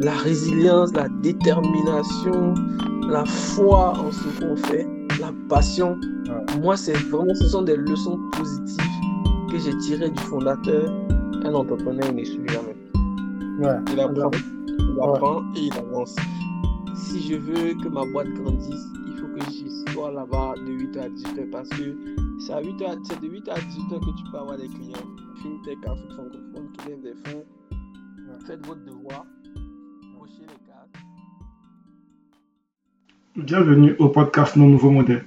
la résilience, la détermination, la foi en ce qu'on fait, la passion. Moi, c'est vraiment, ce sont des leçons positives que j'ai tirées du fondateur. Un entrepreneur ne suit jamais. Il apprend, il apprend et il avance. Si je veux que ma boîte grandisse, il faut que je sois là-bas de 8h à 18h parce que c'est à 8h, c'est de 8h à 18h que tu peux avoir des clients. FinTech, Afrique francophone, qui viennent des fonds. Faites votre devoir. Bienvenue au podcast Nos Nouveaux Modèles,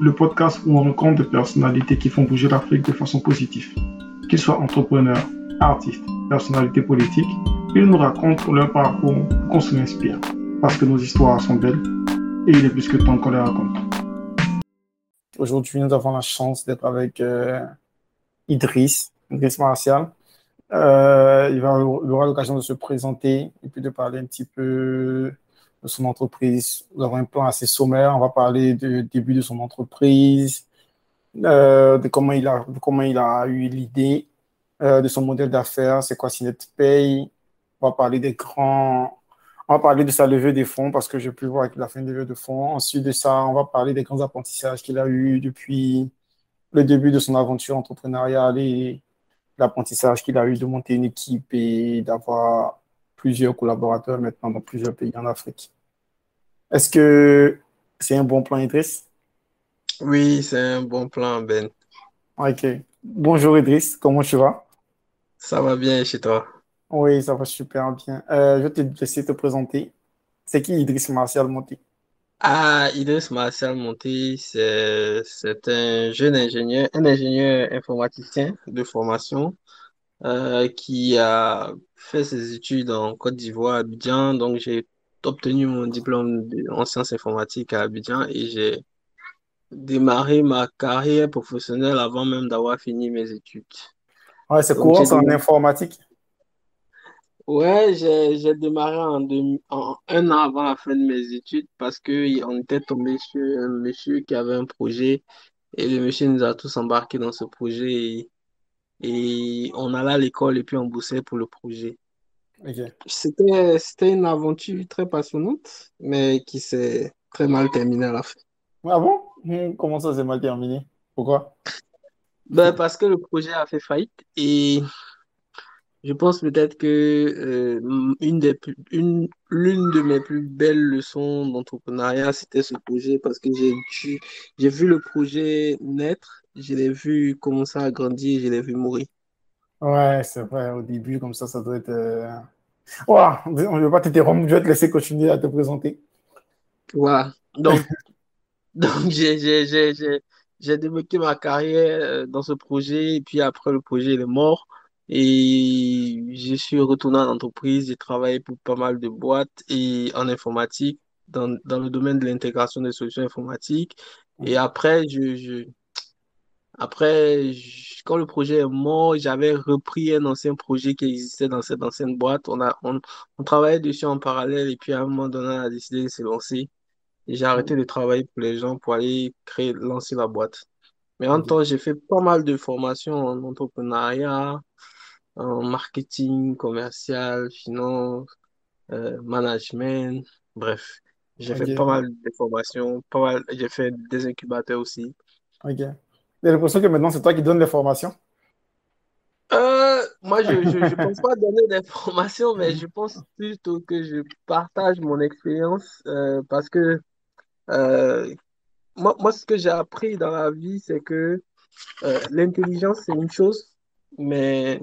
le podcast où on rencontre des personnalités qui font bouger l'Afrique de façon positive. Qu'ils soient entrepreneurs, artistes, personnalités politiques, ils nous racontent leur parcours qu'on se l'inspire, parce que nos histoires sont belles et il est plus que temps qu'on les raconte. Aujourd'hui, nous avons la chance d'être avec euh, Idriss, Idriss Martial. Euh, il, il aura l'occasion de se présenter et puis de parler un petit peu de son entreprise. Nous avons un plan assez sommaire. On va parler du début de son entreprise, euh, de comment il a, comment il a eu l'idée, euh, de son modèle d'affaires, c'est quoi Pay? On va parler des grands. On va parler de sa levée des fonds parce que j'ai pu voir qu'il a fait une levée de fonds. Ensuite de ça, on va parler des grands apprentissages qu'il a eu depuis le début de son aventure entrepreneuriale et l'apprentissage qu'il a eu de monter une équipe et d'avoir plusieurs collaborateurs maintenant dans plusieurs pays en Afrique. Est-ce que c'est un bon plan, Idriss? Oui, c'est un bon plan, Ben. Ok. Bonjour, Idriss. Comment tu vas? Ça va bien chez toi? Oui, ça va super bien. Euh, je vais te laisser te présenter. C'est qui Idriss Martial Monté? Ah, Idriss Martial Monté, c'est c'est un jeune ingénieur, un ingénieur informaticien de formation euh, qui a fait ses études en Côte d'Ivoire, à Abidjan. Donc, j'ai obtenu mon diplôme en sciences informatiques à Abidjan et j'ai démarré ma carrière professionnelle avant même d'avoir fini mes études. Ouais, c'est courant, c'est en informatique? Ouais, j'ai démarré en, deux- en un an avant la fin de mes études parce que y- on était tombé sur un monsieur qui avait un projet et le monsieur nous a tous embarqués dans ce projet et, et on allait à l'école et puis on bossait pour le projet. C'était c'était une aventure très passionnante mais qui s'est très mal terminée à la fin. Ah bon? Hmm, Comment ça s'est mal terminé? Pourquoi? Ben, parce que le projet a fait faillite et Je pense peut-être que euh, une des plus- une, l'une de mes plus belles leçons d'entrepreneuriat, c'était ce projet parce que j'ai dû- j'ai vu le projet naître, je l'ai vu commencer à grandir, je l'ai vu mourir. Ouais, c'est vrai, au début, comme ça, ça doit être. euh, Ouah, on ne veut pas t'interrompre, je vais te laisser continuer à te présenter. Voilà. Donc, donc j'ai, j'ai, j'ai, j'ai, j'ai développé ma carrière euh, dans ce projet et puis après le projet il est mort et je suis retourné en entreprise, j'ai travaillé pour pas mal de boîtes et en informatique, dans, dans le domaine de l'intégration des solutions informatiques. Et après, je, je, après, je- quand le projet est mort, j'avais repris un ancien projet qui existait dans cette ancienne boîte. On a, on, on travaillait dessus en parallèle et puis à un moment donné, on a décidé de se lancer. J'ai arrêté de travailler pour les gens pour aller créer, lancer la boîte. Mais en temps, j'ai fait pas mal de formations en entrepreneuriat, en marketing, commercial, finance, euh, management, bref. J'ai fait pas mal de formations, pas mal, j'ai fait des incubateurs aussi. Ok. J'ai l'impression que maintenant, c'est toi qui donnes les formations. Euh, moi, je, je, je pense pas donner des formations, mais je pense plutôt que je partage mon expérience euh, parce que moi, moi, ce que j'ai appris dans la vie, c'est que euh, l'intelligence, c'est une chose, mais,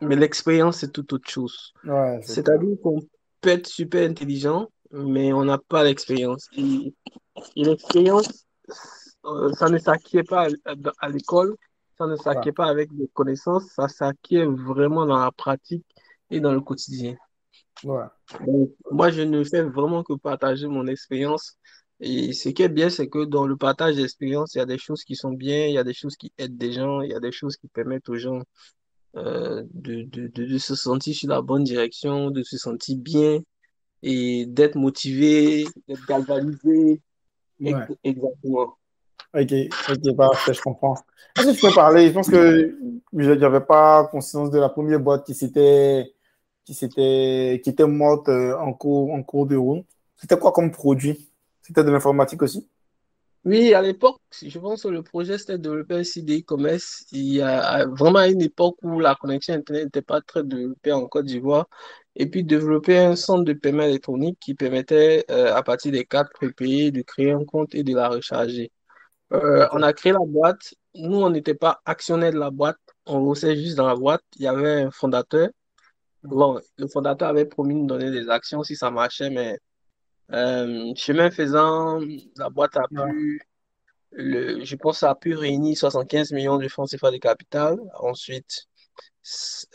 mais l'expérience, c'est tout autre chose. Ouais. C'est-à-dire qu'on peut être super intelligent, mais on n'a pas l'expérience. Et, et l'expérience, euh, ça ne s'acquiert pas à, à l'école, ça ne Ouais. s'acquiert pas avec des connaissances, ça s'acquiert vraiment dans la pratique et dans le quotidien. Ouais. Donc, moi, je ne fais vraiment que partager mon expérience. Et ce qui est bien, c'est que dans le partage d'expérience, il y a des choses qui sont bien, il y a des choses qui aident des gens, il y a des choses qui permettent aux gens euh, de, de, de, de se sentir sur la bonne direction, de se sentir bien et d'être motivé, d'être galvanisé. Ouais. Exactement. Ok, ok, parfait, je comprends. Est-ce que tu peux parler? Je pense que je n'avais pas conscience de la première boîte qui s'était qui, qui était morte en cours, en cours de route. C'était quoi comme produit? C'était de l'informatique aussi oui, à l'époque, je pense que le projet c'était de développer un site e-commerce. Il y a vraiment une époque où la connexion Internet n'était pas très développée en Côte d'Ivoire. Et puis développer un centre de paiement électronique qui permettait, euh, à partir des cartes prépayées, de créer un compte et de la recharger. Euh, on a créé la boîte. Nous, on n'était pas actionnaire de la boîte. On bossait juste dans la boîte. Il y avait un fondateur. Bon, le fondateur avait promis de nous donner des actions si ça marchait, mais euh, chemin faisant, la boîte a pu, le, je pense, a pu réunir 75 millions de francs CFA de capital. Ensuite,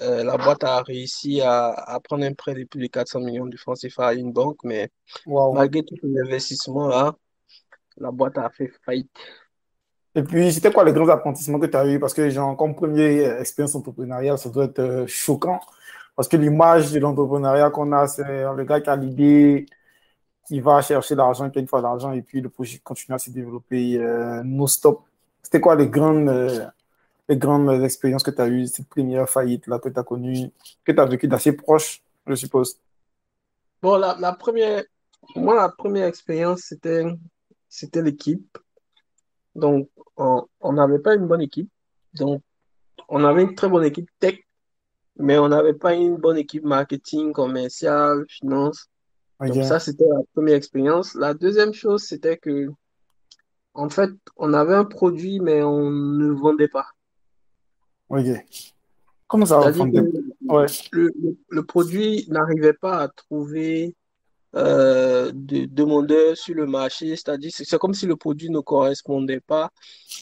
euh, la boîte a réussi à, à, prendre un prêt de plus de 400 millions de francs CFA à une banque, mais malgré tous les investissements là, la boîte a fait faillite. Et puis, c'était quoi les grands apprentissements que tu as eu? Parce que, genre, comme première expérience entrepreneuriale, ça doit être euh, choquant. Parce que l'image de l'entrepreneuriat qu'on a, c'est le gars qui a l'idée, qui va chercher l'argent, qui a une fois l'argent, et puis le projet continue à se développer euh, non-stop. C'était quoi les grandes, euh, les grandes expériences que tu as eues, cette première faillite-là que tu as connue, que tu as vécu d'assez proche, je suppose? Bon, la, première, moi, la première expérience, c'était, c'était l'équipe. Donc, on n'avait pas une bonne équipe. Donc, on avait une très bonne équipe tech, mais on n'avait pas une bonne équipe marketing, commercial, finance. Donc ça, c'était la première expérience. La deuxième chose, c'était que, en fait, on avait un produit, mais on ne vendait pas. Ok. Comment ça va ouais. le, le, produit n'arrivait pas à trouver euh, de demandeurs sur le marché. C'est-à-dire, c'est comme si le produit ne correspondait pas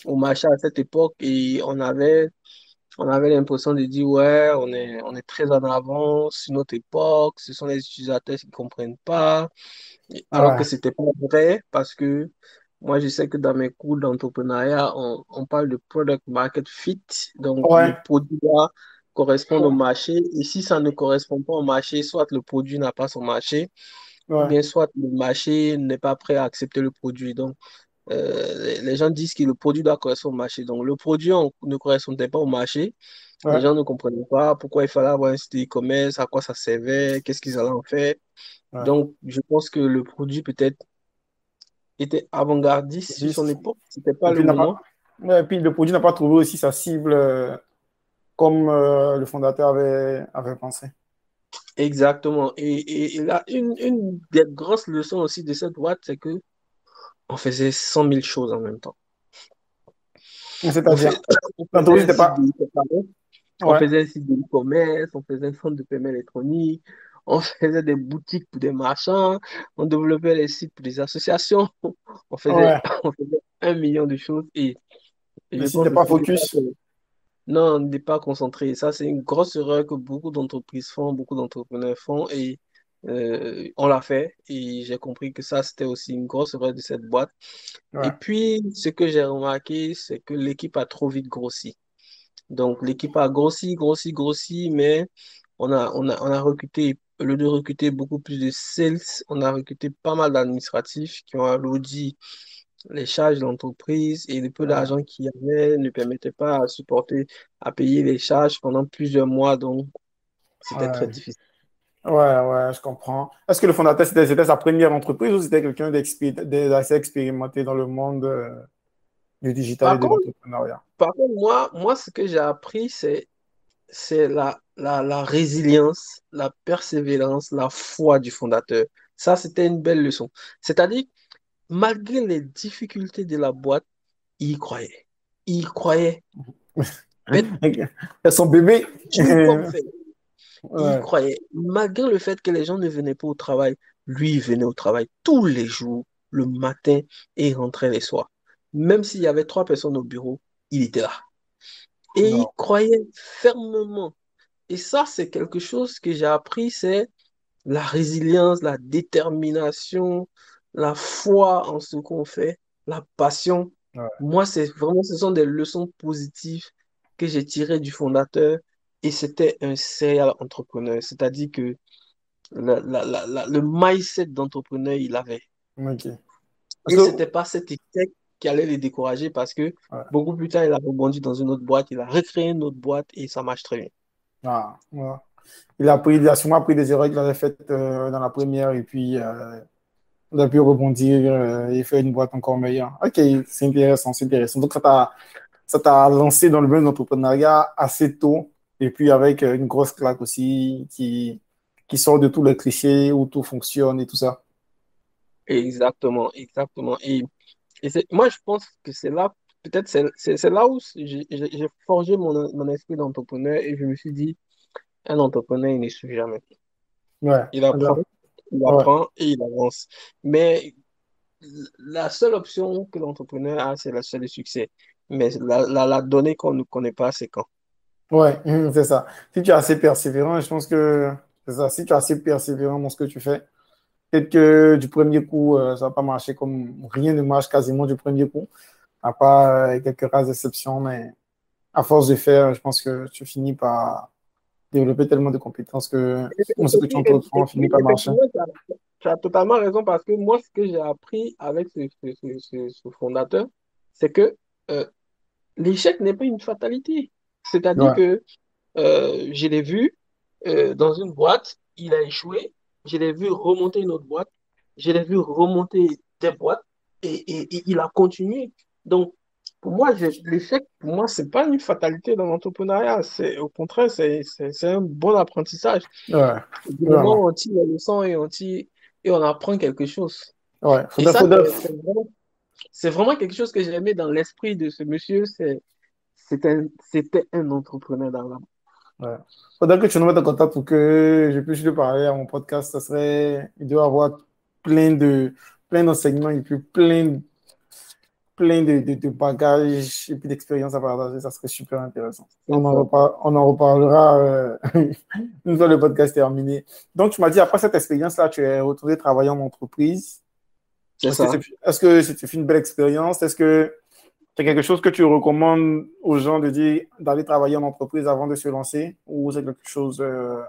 au marché à cette époque et on avait on avait l'impression de dire, ouais, on est, on est très en avance sur notre époque, ce sont les utilisateurs qui ne comprennent pas, alors que ce n'était pas vrai, parce que moi, je sais que dans mes cours d'entrepreneuriat, on, on, parle de product market fit, donc le produit doit correspondre au marché, et si ça ne correspond pas au marché, soit le produit n'a pas son marché, ou bien soit le marché n'est pas prêt à accepter le produit. Donc, euh, les gens disent que le produit doit correspondre au marché. Donc, le produit ne correspondait pas au marché. Les gens ne comprenaient pas pourquoi il fallait avoir un site e-commerce, à quoi ça servait, qu'est-ce qu'ils allaient en faire. Donc, je pense que le produit peut-être était avant-gardiste sur son époque. C'était pas le moment. et puis, le produit n'a pas trouvé aussi sa cible euh, comme euh, le fondateur avait, avait pensé. Exactement. Et, et, là, une, une des grosses leçons aussi de cette boîte, c'est que on faisait 100 000 choses en même temps. C'est-à-dire, on faisait un site de e-commerce, on faisait un centre de paiement électronique, on faisait des boutiques pour des marchands, on développait les sites pour des associations, on faisait, un million de choses. Et, Mais si pas focus. Non, on n'est pas concentré. Ça, c'est une grosse erreur que beaucoup d'entreprises font, beaucoup d'entrepreneurs font. Et euh, on l'a fait et j'ai compris que ça, c'était aussi une grosse erreur de cette boîte. Et puis, ce que j'ai remarqué, c'est que l'équipe a trop vite grossi. Donc, l'équipe a grossi, grossi, grossi, mais on a, on a, on a recruté, au lieu de recruter beaucoup plus de sales, on a recruté pas mal d'administratifs qui ont alourdi les charges d'entreprise et le peu d'argent qu'il y avait ne permettait pas à supporter, à payer les charges pendant plusieurs mois. Donc, c'était très difficile. Ouais, ouais, je comprends. Est-ce que le fondateur, c'était sa première entreprise ou c'était quelqu'un d'assez expérimenté dans le monde euh, du digital et de l'entrepreneuriat? Par contre, moi, moi, ce que j'ai appris, c'est c'est la, la, la résilience, la persévérance, la foi du fondateur. Ça, c'était une belle leçon. C'est-à-dire, malgré les difficultés de la boîte, il croyait. Il croyait. son bébé. Il croyait, malgré le fait que les gens ne venaient pas au travail, lui, il venait au travail tous les jours, le matin, et rentrait les soirs. Même s'il y avait trois personnes au bureau, il était là. Et il croyait fermement. Et ça, c'est quelque chose que j'ai appris, c'est la résilience, la détermination, la foi en ce qu'on fait, la passion. Moi, c'est vraiment, ce sont des leçons positives que j'ai tirées du fondateur et c'était un serial entrepreneur. C'est-à-dire que le mindset d'entrepreneur, il avait. Et ce n'était pas cet échec qui allait les décourager parce que beaucoup plus tard, il a rebondi dans une autre boîte, il a recréé une autre boîte et ça marche très bien. Ah, il a, pris, il a sûrement pris des erreurs qu'il avait faites euh, dans la première et puis euh, il a pu rebondir euh, et faire une boîte encore meilleure. Ok, c'est intéressant, c'est intéressant. Donc, ça t'a, lancé dans le monde d'entrepreneuriat assez tôt et puis avec une grosse claque aussi qui, qui sort de tous les clichés où tout fonctionne et tout ça. Exactement, exactement. Et, et moi, je pense que c'est là, peut-être, c'est là où j'ai forgé mon, mon esprit d'entrepreneur et je me suis dit, un entrepreneur, il n'échoue jamais. Ouais. Il apprend, il apprend et il avance. Mais la seule option que l'entrepreneur a, c'est la seule succès. Mais la, la, la donnée qu'on ne connaît pas, c'est quand? Ouais, c'est ça. Si tu es assez persévérant, je pense que c'est ça. Si tu es assez persévérant dans ce que tu fais, peut-être que du premier coup, euh, ça va pas marcher comme rien ne marche quasiment du premier coup, à part euh, quelques rares exceptions, mais à force de faire, je pense que tu finis par développer tellement de compétences que ce que tu entreprends finit par marcher. Tu as totalement raison parce que moi, ce que j'ai appris avec ce, fondateur, c'est que euh, l'échec n'est pas une fatalité. C'est-à-dire que euh, je l'ai vu euh, dans une boîte, il a échoué, je l'ai vu remonter une autre boîte, je l'ai vu remonter des boîtes et, et il a continué. Donc, pour moi, l'échec, pour moi, c'est pas une fatalité dans l'entrepreneuriat. C'est, au contraire, c'est, un bon apprentissage. Ouais. on tire la leçon et on, et on apprend quelque chose. Ouais. c'est, vraiment, quelque chose que j'ai aimé dans l'esprit de ce monsieur. C'est, c'était un entrepreneur dans l'âme. Ouais. Faudrait que tu nous mettes en contact pour que je puisse te parler à mon podcast. Ça serait, il doit avoir plein de, plein d'enseignements et puis plein plein de, de, bagages et puis d'expériences à partager. Ça serait super intéressant. On en, on en reparlera euh, une fois le podcast terminé. Donc, tu m'as dit, après cette expérience-là, tu es retourné travailler en entreprise. Est-ce que c'était une belle expérience? Est-ce que c'est quelque chose que tu recommandes aux gens de dire d'aller travailler en entreprise avant de se lancer ou c'est quelque chose euh,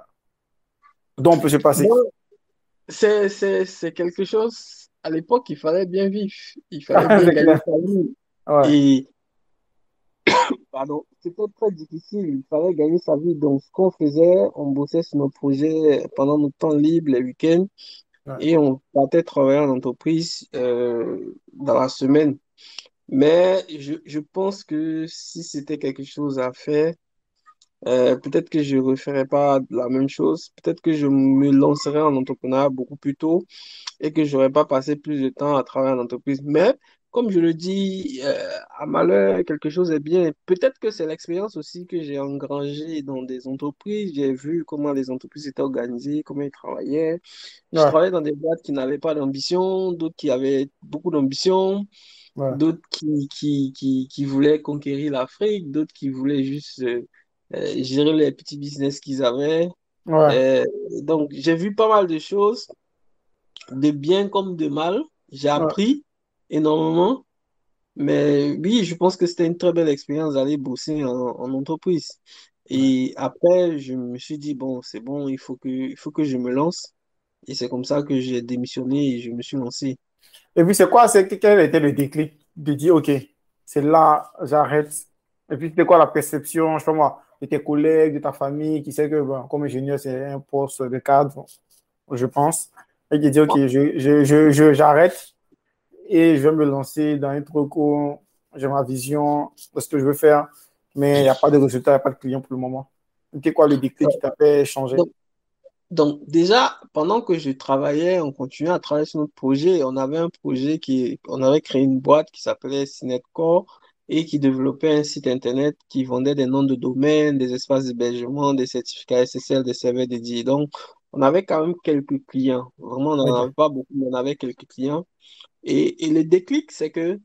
dont on peut se passer? C'est quelque chose à l'époque, il fallait bien vivre. Il fallait bien gagner sa vie. Et pardon, c'était très difficile. Il fallait gagner sa vie. Donc, ce qu'on faisait, on bossait sur nos projets pendant nos temps libres, les week-ends. Et on partait travailler en entreprise euh, dans la semaine. Mais je, je pense que si c'était quelque chose à faire, euh, peut-être que je ne referais pas la même chose. Peut-être que je me lancerais en entrepreneuriat beaucoup plus tôt et que je n'aurais pas passé plus de temps à travailler en entreprise. Mais comme je le dis, euh, à malheur, quelque chose est bien. Peut-être que c'est l'expérience aussi que j'ai engrangée dans des entreprises. J'ai vu comment les entreprises étaient organisées, comment ils travaillaient. Je travaillais dans des boîtes qui n'avaient pas d'ambition, d'autres qui avaient beaucoup d'ambition, d'autres qui, qui, qui, qui, voulaient conquérir l'Afrique, d'autres qui voulaient juste... Euh, euh, gérer les petits business qu'ils avaient. Euh, donc, j'ai vu pas mal de choses, de bien comme de mal. J'ai appris énormément. Mais oui, je pense que c'était une très belle expérience d'aller bosser en, entreprise. Et après, je me suis dit, bon, c'est bon, il faut que, il faut que je me lance. Et c'est comme ça que j'ai démissionné et je me suis lancé. Et puis, c'est quoi, quel était le déclic de dire, OK, c'est là, j'arrête. Et puis, c'était quoi la perception, je sais pas moi, de tes collègues, de ta famille, qui sait que comme ingénieur, c'est un poste de cadre, je pense. Et qui dit, OK, j'arrête je, je, je, et je vais me lancer dans un truc où j'ai ma vision ce que je veux faire, mais il n'y a pas de résultat, il n'y a pas de client pour le moment. C'était quoi le déclic qui t'a fait changer? Déjà, pendant que je travaillais, on continuait à travailler sur notre projet. On avait un projet qui, on avait créé une boîte qui s'appelait Cinetcore et qui développait un site internet qui vendait des noms de domaine, des espaces d'hébergement, des certificats SSL, des serveurs dédiés. Donc, on avait quand même quelques clients. Vraiment, on n'en avait pas beaucoup, mais on avait quelques clients. Et, et le déclic, c'est que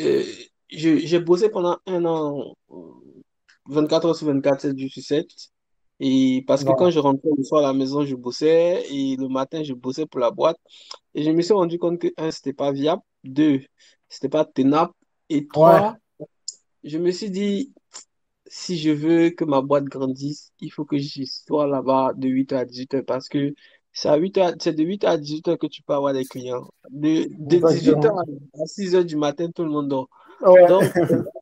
euh, j'ai bossé pendant un an, 24 heures sur 24, 7 jours sur 7. Et parce que quand je rentrais le soir à la maison, je bossais et le matin, je bossais pour la boîte. Et je me suis rendu compte que, un, c'était pas viable. Deux, c'était pas tenable. Et trois, je me suis dit, si je veux que ma boîte grandisse, il faut que je sois là-bas de 8h à 18h parce que c'est à 8 de 8h à 18h que tu peux avoir des clients. De, 18h à 6h du matin, tout le monde dort. Donc,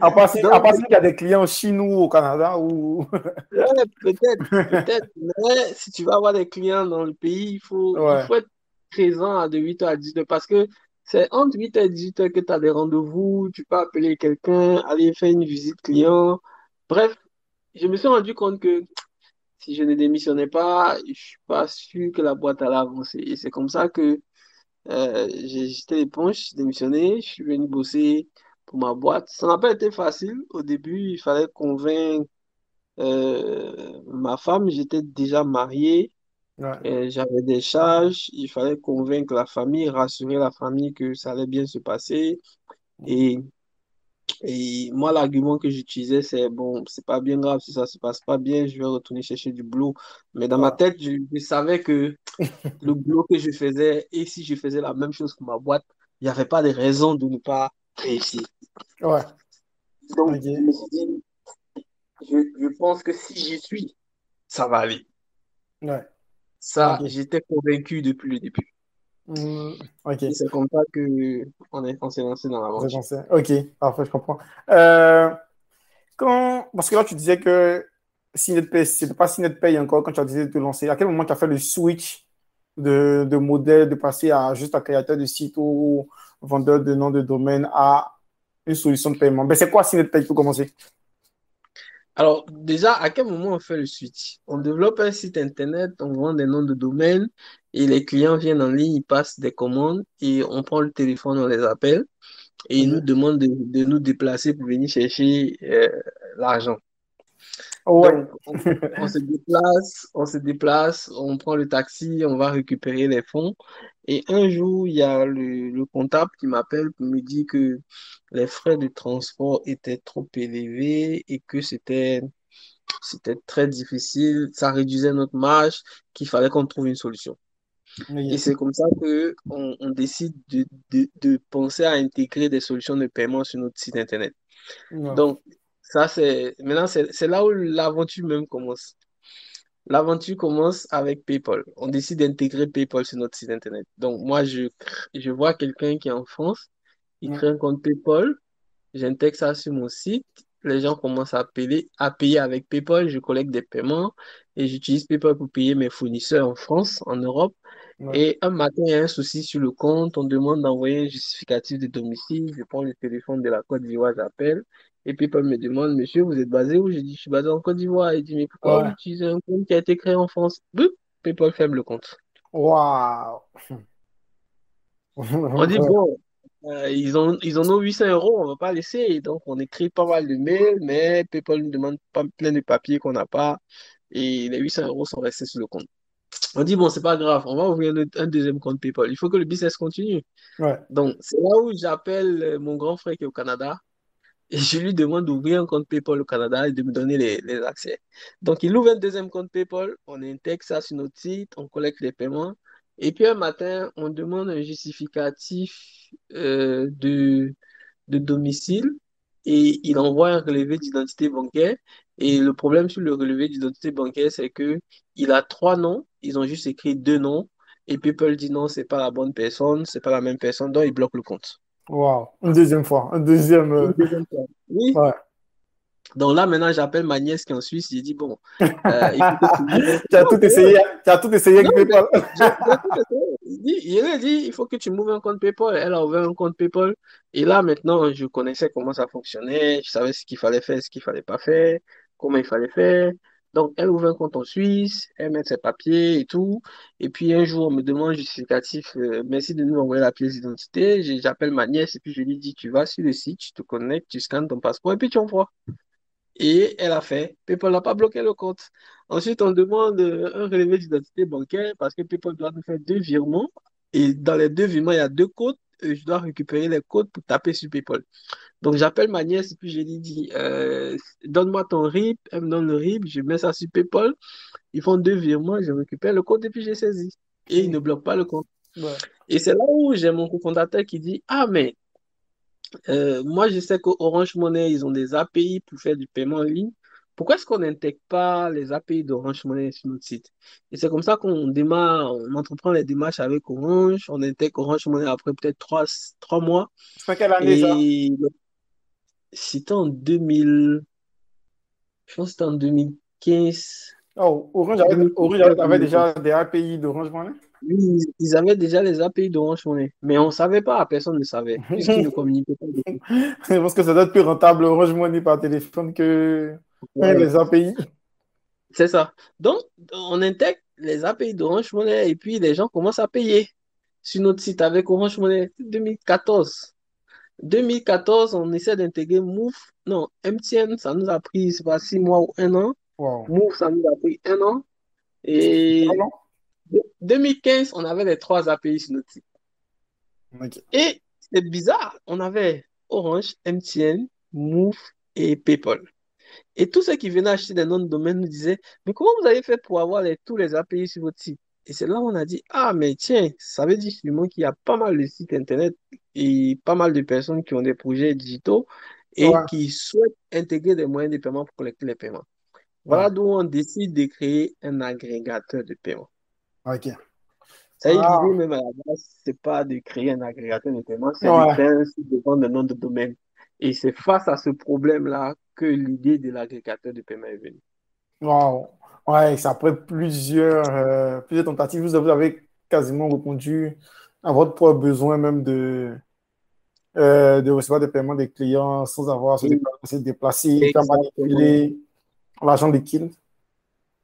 à part s'il y a des clients chinois au Canada ou. peut-être, peut-être. Mais si tu vas avoir des clients dans le pays, il faut, il faut être présent de 8h à 18h parce que c'est entre 8h et 18h que tu as des rendez-vous, tu peux appeler quelqu'un, aller faire une visite client. Bref, je me suis rendu compte que si je ne démissionnais pas, je suis pas sûr que la boîte allait avancer. Et c'est comme ça que euh, j'ai jeté l'éponge, démissionné, je suis venu bosser pour ma boîte. Ça n'a pas été facile. Au début, il fallait convaincre euh, ma femme. J'étais déjà marié. J'avais des charges. Il fallait convaincre la famille, rassurer la famille que ça allait bien se passer. Et et moi, l'argument que j'utilisais, c'est bon, c'est pas bien grave si ça se passe pas bien, je vais retourner chercher du boulot. Mais dans ma tête, je, savais que le boulot que je faisais, et si je faisais la même chose que ma boîte, il n'y avait pas de raison de ne pas réussir. Ouais. Donc, je me suis dit, je, pense que si j'y suis, ça va aller. Ouais. Ça, j'étais convaincu depuis le début. Mm, c'est comme ça qu'on s'est lancé dans l'aventure. Ok, parfait, je comprends. Euh, quand, parce que là, tu disais que ce c'était pas paye encore quand tu as décidé de te lancer. À quel moment tu as fait le switch de, de modèle, de passer à juste un créateur de site ou vendeur de nom de domaine à une solution de paiement ben, C'est quoi paye pour commencer? Alors, déjà, à quel moment on fait le switch? On développe un site internet, on vend des noms de domaine et les clients viennent en ligne, ils passent des commandes et on prend le téléphone, on les appelle et ils nous mhm. demandent de, nous déplacer pour venir chercher euh, l'argent. Ouais. on, se déplace, on se déplace, on prend le taxi, on va récupérer les fonds. Et un jour, il y a le, le comptable qui m'appelle pour me dire que les frais de transport étaient trop élevés et que c'était c'était très difficile, ça réduisait notre marge, qu'il fallait qu'on trouve une solution. Et c'est comme ça qu'on on décide de, de, de, penser à intégrer des solutions de paiement sur notre site Internet. Donc, ça, c'est maintenant, c'est là où l'aventure même commence. L'aventure commence avec PayPal. On décide d'intégrer PayPal sur notre site Internet. Donc, moi, je, je vois quelqu'un qui est en France, il crée un compte PayPal, j'intègre ça sur mon site, les gens commencent à payer, à payer avec PayPal, je collecte des paiements et j'utilise PayPal pour payer mes fournisseurs en France, en Europe. Et un matin, il y a un souci sur le compte, on demande d'envoyer un justificatif de domicile, je prends le téléphone de la Côte d'Ivoire, j'appelle, et PayPal me demande, monsieur, vous êtes basé où? Je dis, je suis basé en Côte d'Ivoire. Il dit, mais pourquoi vous utilisez un compte qui a été créé en France? PayPal ferme le compte. Waouh! On dit, bon, euh, ils, ont, ils en ont 800 euros, on ne va pas laisser. Donc, on écrit pas mal de mails, mais PayPal nous demande pas plein de papiers qu'on n'a pas. Et les 800 euros sont restés sur le compte. On dit, bon, c'est pas grave, on va ouvrir un, deuxième compte PayPal. Il faut que le business continue. Donc, c'est là où j'appelle euh, mon grand frère qui est au Canada. Et je lui demande d'ouvrir un compte PayPal au Canada et de me donner les, les, accès. Donc, il ouvre un deuxième compte PayPal, on intègre ça sur notre site, on collecte les paiements. Et puis un matin, on demande un justificatif euh, de, de domicile et il envoie un relevé d'identité bancaire. Et le problème sur le relevé d'identité bancaire, c'est que il a trois noms, ils ont juste écrit deux noms, et PayPal dit non, c'est pas la bonne personne, c'est pas la même personne, donc il bloque le compte. Wow, une deuxième fois, un deuxième. Euh, une deuxième fois. Oui. Ouais. Donc là, maintenant, j'appelle ma nièce qui est en Suisse. J'ai dit, bon. Euh, tu as tout essayé. Tu as tout essayé avec PayPal. Il a dit, il faut que tu m'ouvres un compte PayPal. Elle a ouvert un compte PayPal. Et là, maintenant, je connaissais comment ça fonctionnait. Je savais ce qu'il fallait faire, ce qu'il fallait pas faire, comment il fallait faire. Donc, elle ouvre un compte en Suisse, elle met ses papiers et tout. Et puis, un jour, on me demande justificatif, euh, merci de nous envoyer la pièce d'identité. J'appelle ma nièce et puis je lui dis, tu vas sur le site, tu te connectes, tu scannes ton passeport et puis tu envoies. Et elle a fait. PayPal n'a pas bloqué le compte. Ensuite, on demande euh, un relevé d'identité bancaire parce que PayPal doit nous faire deux virements. Et dans les deux virements, il y a deux codes. Je dois récupérer les codes pour taper sur PayPal. Donc, j'appelle ma nièce et puis je lui dis euh, Donne-moi ton RIP. Elle me donne le RIP. Je mets ça sur PayPal. Ils font deux virements. Je récupère le code et puis j'ai saisi. Et ils ne bloquent pas le compte. Et c'est là où j'ai mon cofondateur qui dit Ah, mais euh, moi, je sais qu'Orange Money, ils ont des API pour faire du paiement en ligne. Pourquoi est-ce qu'on n'intègre pas les API d'Orange Money sur notre site? Et c'est comme ça qu'on démarre, on entreprend les démarches avec Orange, on intègre Orange Money après peut-être trois, trois mois. C'est quelle année ça? c'était en 2000, je pense que c'était en 2015. Oh, Orange avait, Orange avait déjà des API d'Orange Money? Oui, ils avaient déjà les API d'Orange Money, mais on ne savait pas, personne ne savait, puisqu'ils ne communiquaient pas. Je pense que ça doit être plus rentable Orange Money par téléphone que. Les API. C'est ça. Donc, on intègre les API d'Orange Money et puis les gens commencent à payer sur notre site avec Orange Money 2014. 2014, on essaie d'intégrer Move. Non, MTN, ça nous a pris, c'est pas six mois ou un an. Wow. Move, ça nous a pris un an. Et Ah non? 2015, on avait les trois API sur notre site. Et c'est bizarre, on avait Orange, MTN, Move et PayPal. Et tous ceux qui venaient acheter des noms de domaine nous disaient, mais comment vous avez fait pour avoir les- tous les API sur votre site? Et c'est là où on a dit, ah, mais tiens, ça veut dire sûrement qu'il y a pas mal de sites internet et pas mal de personnes qui ont des projets digitaux et Ouais. qui souhaitent intégrer des moyens de paiement pour collecter les paiements. Voilà Ouais. d'où on décide de créer un agrégateur de paiement. Ok. Ça y est, Ah. l'idée même à la base, c'est pas de créer un agrégateur de paiement, c'est Ouais. de créer un site de vente de nom de domaine. Et c'est face à ce problème-là que l'idée de l'agrégateur de paiement est venue. Wow. Ouais, c'est après plusieurs, euh, plusieurs tentatives, vous avez, quasiment répondu à votre propre besoin même de, euh, de recevoir des paiements des clients sans avoir à se déplacer, déplacer, manipuler l'argent liquide.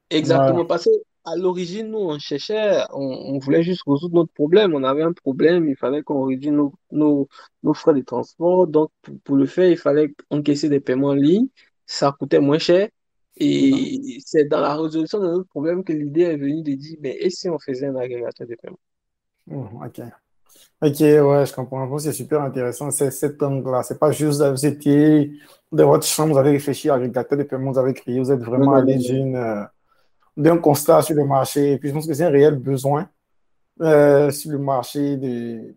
Exactement, parce qu'à l'origine, nous, on cherchait, on, on voulait juste résoudre notre problème. On avait un problème, il fallait qu'on réduise nos, nos, nos frais de transport. Donc, pour, pour le faire, il fallait encaisser des paiements en ligne. Ça coûtait moins cher. Et c'est dans la résolution de notre problème que l'idée est venue de dire, mais et si on faisait un agrégateur de paiement? Hmm, ok. Ok, ouais, je comprends. C'est super intéressant, c'est cet angle-là. C'est pas juste, vous étiez dans votre chambre, vous avez réfléchi à l'agrégateur de paiement, vous avez créé, vous êtes vraiment allé d'une, euh, d'un constat sur le marché. Et puis, je pense que c'est un réel besoin euh, sur le marché de,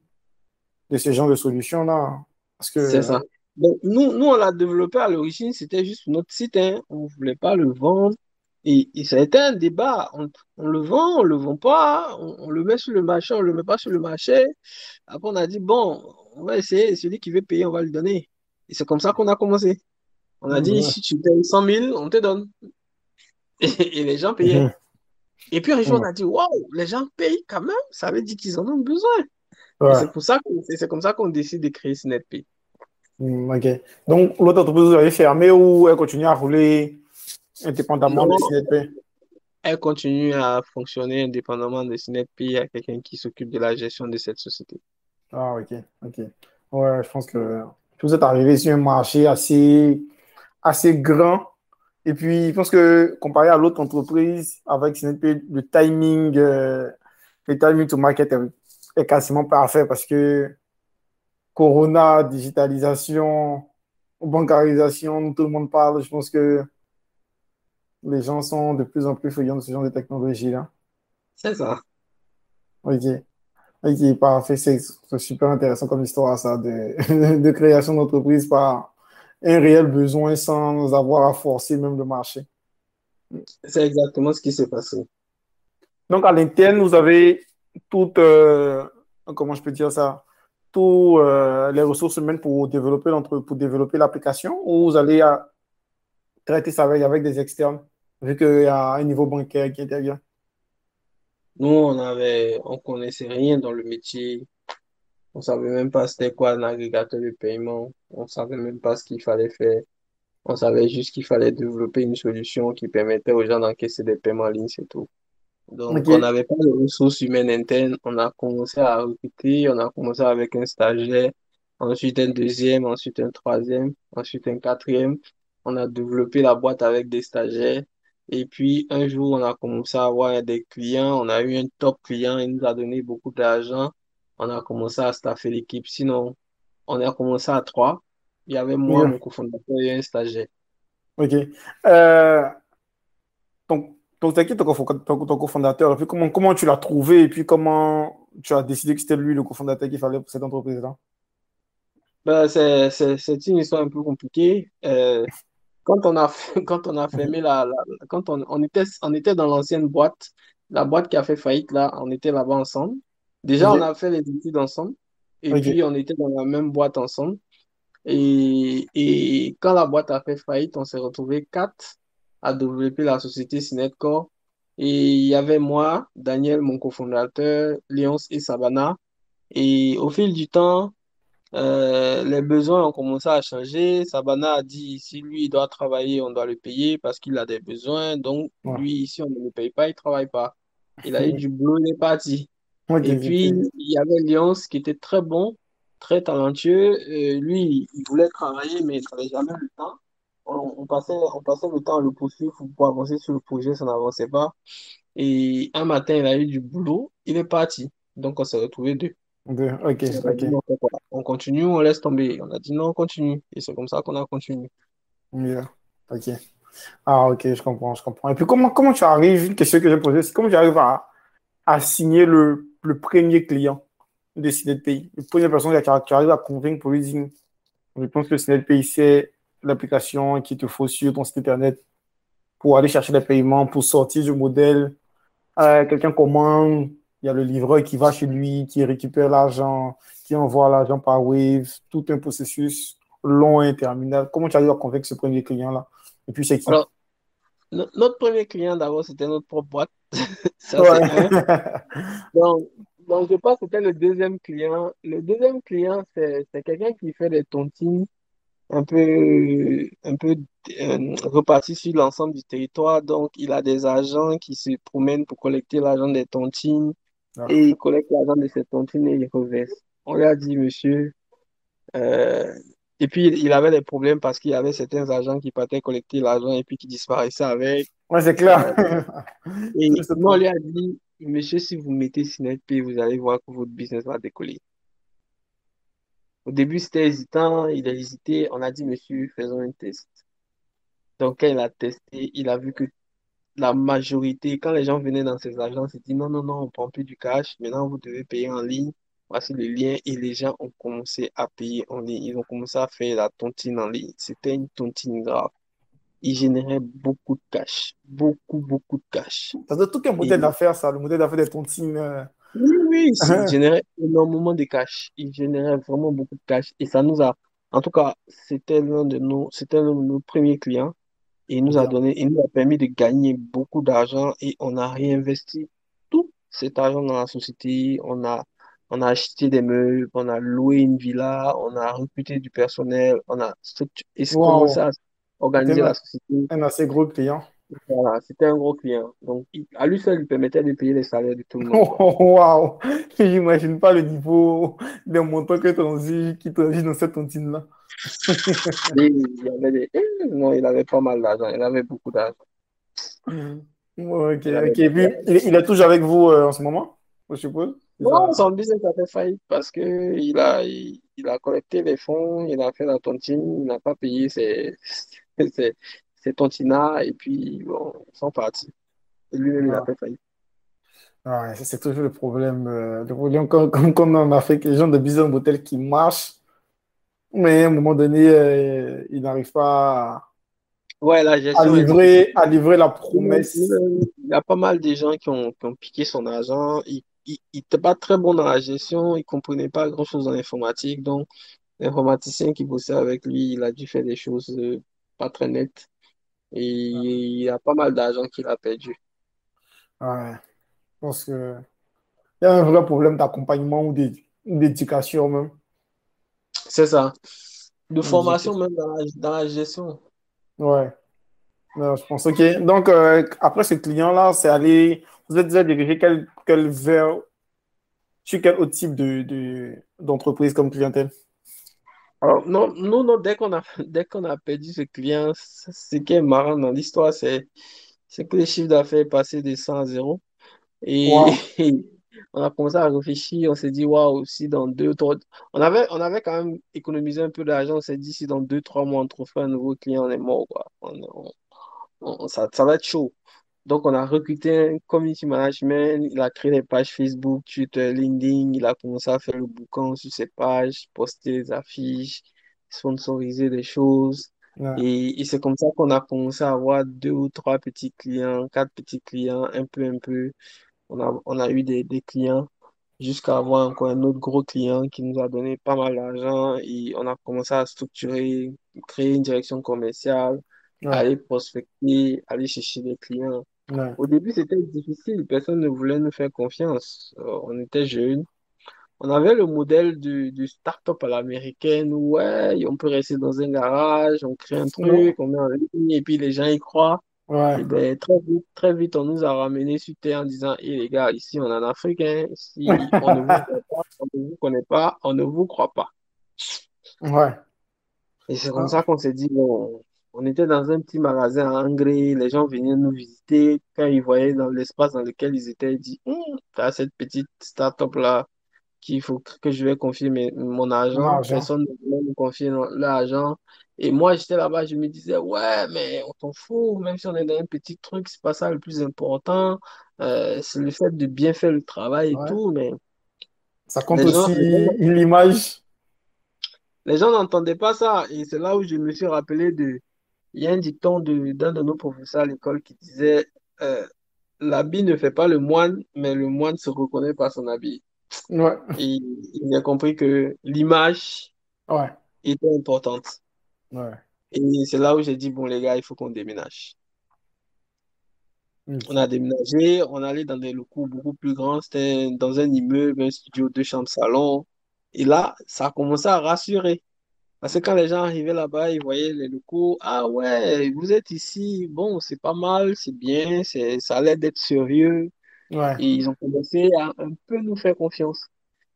de ce genre de solutions-là. Que, C'est ça. Donc, nous, nous, on l'a développé à l'origine, c'était juste notre site, hein. On ne voulait pas le vendre. Et, et ça a été un débat. On, on le vend, on le vend pas, on, on le met sur le marché, on le met pas sur le marché. Après, on a dit, bon, on va essayer, celui qui veut payer, on va lui donner. Et c'est comme ça qu'on a commencé. On a dit, Ouais. si tu payes 100 000, on te donne. Et, et les gens payaient. Mhm. Et puis un jour, on Mhm. a dit, waouh, les gens payent quand même, ça veut dire qu'ils en ont besoin. Ouais. c'est pour ça qu'on, c'est comme ça qu'on décide de créer SnapPay. Hmm, ok. Donc, l'autre entreprise, vous avez fermé ou elle continue à rouler indépendamment de. CNP? Elle continue à fonctionner indépendamment de SnapPay. Il y a quelqu'un qui s'occupe de la gestion de cette société. Ah, ok, ok. Ouais, je pense que vous êtes arrivé sur un marché assez, assez grand. Et puis, je pense que comparé à l'autre entreprise, avec CNP, le timing, euh, le timing to market est, est quasiment parfait parce que Corona, digitalisation, bancarisation, tout le monde parle. Je pense que les gens sont de plus en plus friands de ce genre de technologie-là. C'est ça. Ok. Ok, parfait. C'est super intéressant comme histoire, ça, de, de création d'entreprise par un réel besoin sans avoir à forcer même le marché. C'est exactement ce qui s'est passé. Donc, à l'interne, vous avez toutes, euh, comment je peux dire ça, tous euh, les ressources humaines pour développer pour développer l'application ou vous allez euh, traiter ça avec, avec des externes, vu qu'il y a un niveau bancaire qui intervient? Nous, on avait, on connaissait rien dans le métier. On savait même pas c'était quoi un agrégateur de paiement. On savait même pas ce qu'il fallait faire. On savait juste qu'il fallait développer une solution qui permettait aux gens d'encaisser des paiements en ligne, c'est tout. Donc, on n'avait pas de ressources humaines internes. On a commencé à recruter. On a commencé avec un stagiaire, ensuite un deuxième, ensuite un troisième, ensuite un quatrième. On a développé la boîte avec des stagiaires. Et puis, un jour, on a commencé à avoir des clients. On a eu un top client. Il nous a donné beaucoup d'argent. On a commencé à staffer l'équipe. Sinon, on a commencé à trois. Il y avait moi, Yeah. mon cofondateur et un stagiaire. Ok. Euh, donc, qui ton, cofo- ton- ton cofondateur? Puis comment, comment tu l'as trouvé? Et puis comment tu as décidé que c'était lui le cofondateur qu'il fallait pour cette entreprise-là? Ben, c'est une histoire un peu compliquée. Euh, quand on a, quand on a fermé la, la- quand on, on était, on était dans l'ancienne boîte, la boîte qui a fait faillite là, on était là-bas ensemble. Déjà, on a fait les études ensemble. Et puis, on était dans la même boîte ensemble. Et, et quand la boîte a fait faillite, on s'est retrouvé quatre à développer la société Sinetcore. Et il y avait moi, Daniel, mon cofondateur, Léonce et Sabana. Et au fil du temps, euh, les besoins ont commencé à changer. Sabana a dit, si lui, il doit travailler, on doit le payer parce qu'il a des besoins. Donc, Ouais. lui, si on ne le paye pas, il ne travaille pas. Il a eu du boulot, il est parti. Et puis, il y avait Léonce qui était très bon, très talentueux. Lui, il voulait travailler, mais il n'avait jamais le temps. On, on passait, on passait le temps à le poursuivre pour avancer sur le projet, ça n'avançait pas. Et un matin, il a eu du boulot, il est parti. Donc, on s'est retrouvés deux. Deux. Ok, on a ok. dit? On continue, on laisse tomber. On a dit non, on continue. Et c'est comme ça qu'on a continué. Yeah. Ok. Ah, ok, je comprends, je comprends. Et puis, comment, comment tu arrives, une question que j'ai posée, c'est comment tu arrives à, à signer le, le premier client de Pays? La première personne tu arrives à convaincre pour lui dire, je pense que Pays, c'est l'application qu'il te faut sur ton site internet pour aller chercher les paiements, pour sortir du modèle. Euh, quelqu'un commande, il y a le livreur qui va chez lui, qui récupère l'argent, qui envoie l'argent par Wave, tout un processus long et interminable. Comment tu arrives à convaincre ce premier client-là? Et puis, c'est qui? Notre premier client, d'abord, c'était notre propre boîte. Ça, Ouais. Donc, donc, je pense que c'était le deuxième client. Le deuxième client, c'est quelqu'un qui fait des tontines un peu, un peu euh, sur l'ensemble du territoire. Donc, il a des agents qui se promènent pour collecter l'argent des tontines Ah, et il collecte l'argent de ces tontines et il reverse. On lui a dit, monsieur, euh, et puis il avait des problèmes parce qu'il y avait certains agents qui partaient collecter l'argent et puis qui disparaissaient avec. Ouais, c'est clair. et on lui a dit, monsieur, si vous mettez SynetPay, vous allez voir que votre business va décoller. Au début, c'était hésitant, il a hésité. On a dit, monsieur, faisons un test. Donc, quand il a testé, il a vu que la majorité, quand les gens venaient dans ces agences, ils disaient, non, non, non, on prend plus du cash. Maintenant, vous devez payer en ligne. Voici le lien. Et les gens ont commencé à payer en ligne. Ils ont commencé à faire la tontine en ligne. C'était une tontine grave. Ils généraient beaucoup de cash. Beaucoup, beaucoup de cash. Ça être tout un Et modèle d'affaires, ça, le modèle d'affaires des tontines. euh. oui, oui, il générait énormément de cash. Il générait vraiment beaucoup de cash. Et ça nous a, en tout cas, c'était l'un de nos, c'était l'un de nos premiers clients. Et il nous a donné, il nous a permis de gagner beaucoup d'argent et on a réinvesti tout cet argent dans la société. On a, on a acheté des meubles, on a loué une villa, on a recruté du personnel, on a structu- et c'est commencé Wow. à organiser la société? un assez gros client. Voilà, c'était un gros client. Donc, à lui seul, il permettait de payer les salaires de tout le monde, quoi. Waouh! J'imagine pas le niveau des montants que transige, qui transige dans cette tontine-là. Il avait des, eh, non, il avait pas mal d'argent, il avait beaucoup d'argent. Ouais, Ok, Il avait ok. Et puis, il, il est toujours avec vous euh, en ce moment, je suppose? Non, son business a fait faillite parce que il a, il, il a collecté les fonds, il a fait la tontine, il n'a pas payé ses, ses, ses tontinats et puis bon, ils sont partis. Et lui-même, il a Ouais. fait faillite. Ouais, ça, c'est toujours le problème. euh, le problème qu'on- qu'on a en Afrique, les gens de business model qui marchent, mais à un moment donné, euh, ils n'arrivent pas Ouais, la à, à est livrer, à livrer la promesse. Il y a pas mal de gens qui ont, qui ont piqué son argent. Il- n'était pas très bon dans la gestion, il ne comprenait pas grand-chose en informatique. Donc, l'informaticien qui bossait avec lui, il a dû faire des choses euh, pas très nettes. Et il y a pas mal d'argent qu'il a perdu. Ouais, je pense que il y a un vrai problème d'accompagnement ou d'é- ou d'éducation même. C'est ça. De formation même dans la, dans la gestion. Ouais, Non, je pense. Ok. Donc, euh, après ce client-là, c'est allé. Vous êtes déjà dirigé quel, quel vers, sur quel autre type de, de, d'entreprise comme clientèle? Alors, non, non, dès qu'on a, dès qu'on a perdu ce client, ce qui est marrant dans l'histoire, c'est, c'est que le chiffre d'affaires est passé de 100 à 0. Et Wow. on a commencé à réfléchir, on s'est dit, waouh, si dans deux, trois, on avait, on avait quand même économisé un peu d'argent, on s'est dit, si dans deux, trois mois, on trouve pas un nouveau client, on est mort, quoi. On- on- on- ça, ça va être chaud. Donc, on a recruté un community management, il a créé des pages Facebook, Twitter, LinkedIn, il a commencé à faire le boucan sur ses pages, poster des affiches, sponsoriser des choses. Ouais. Et, et c'est comme ça qu'on a commencé à avoir deux ou trois petits clients, quatre petits clients, un peu, un peu. On a, on a eu des, des clients jusqu'à avoir encore un autre gros client qui nous a donné pas mal d'argent et on a commencé à structurer, créer une direction commerciale, Ouais. aller prospecter, aller chercher des clients. Ouais. Au début, c'était difficile, personne ne voulait nous faire confiance. Euh, on était jeunes. On avait le modèle du, du start-up à l'américaine où, ouais, on peut rester dans un garage, on crée un truc, on met en ligne et puis les gens y croient. Ouais. Et ben, très vite, très vite, on nous a ramenés sur terre en disant, hé les gars, ici on est en Afrique, hein, si on ne vous connaît pas, on ne vous connaît pas, on ne vous croit pas. Ouais. Et c'est comme ça qu'on s'est dit, bon, on était dans un petit magasin à Angré, les gens venaient nous visiter, quand ils voyaient dans l'espace dans lequel ils étaient, ils disent, hum, t'as cette petite start-up là qu'il faut que je vais confier mes- mon Mon argent, argent. personne ne voulait me confier l'argent. Et moi, j'étais là-bas, je me disais, ouais, mais on s'en fout, même si on est dans un petit truc, c'est pas ça le plus important. Euh, c'est le fait de bien faire le travail et Ouais. tout, mais Ça compte les aussi gens, l'image. les gens n'entendaient pas ça. Et c'est là où je me suis rappelé de, il y a un dicton d'un de nos professeurs à l'école qui disait, euh, l'habit ne fait pas le moine, mais le moine se reconnaît par son habit. Ouais. Et il a compris que l'image Ouais. était importante. Ouais. Et c'est là où j'ai dit, bon, les gars, il faut qu'on déménage. Ok. On a déménagé, on allait dans des locaux beaucoup plus grands. C'était dans un immeuble, un studio, deux chambres, salon. Et là, ça a commencé à rassurer. Parce que quand les gens arrivaient là-bas, ils voyaient les locaux. Ah ouais, vous êtes ici. Bon, c'est pas mal, c'est bien, c'est, ça a l'air d'être sérieux. Ouais. Et ils ont commencé à un peu nous faire confiance.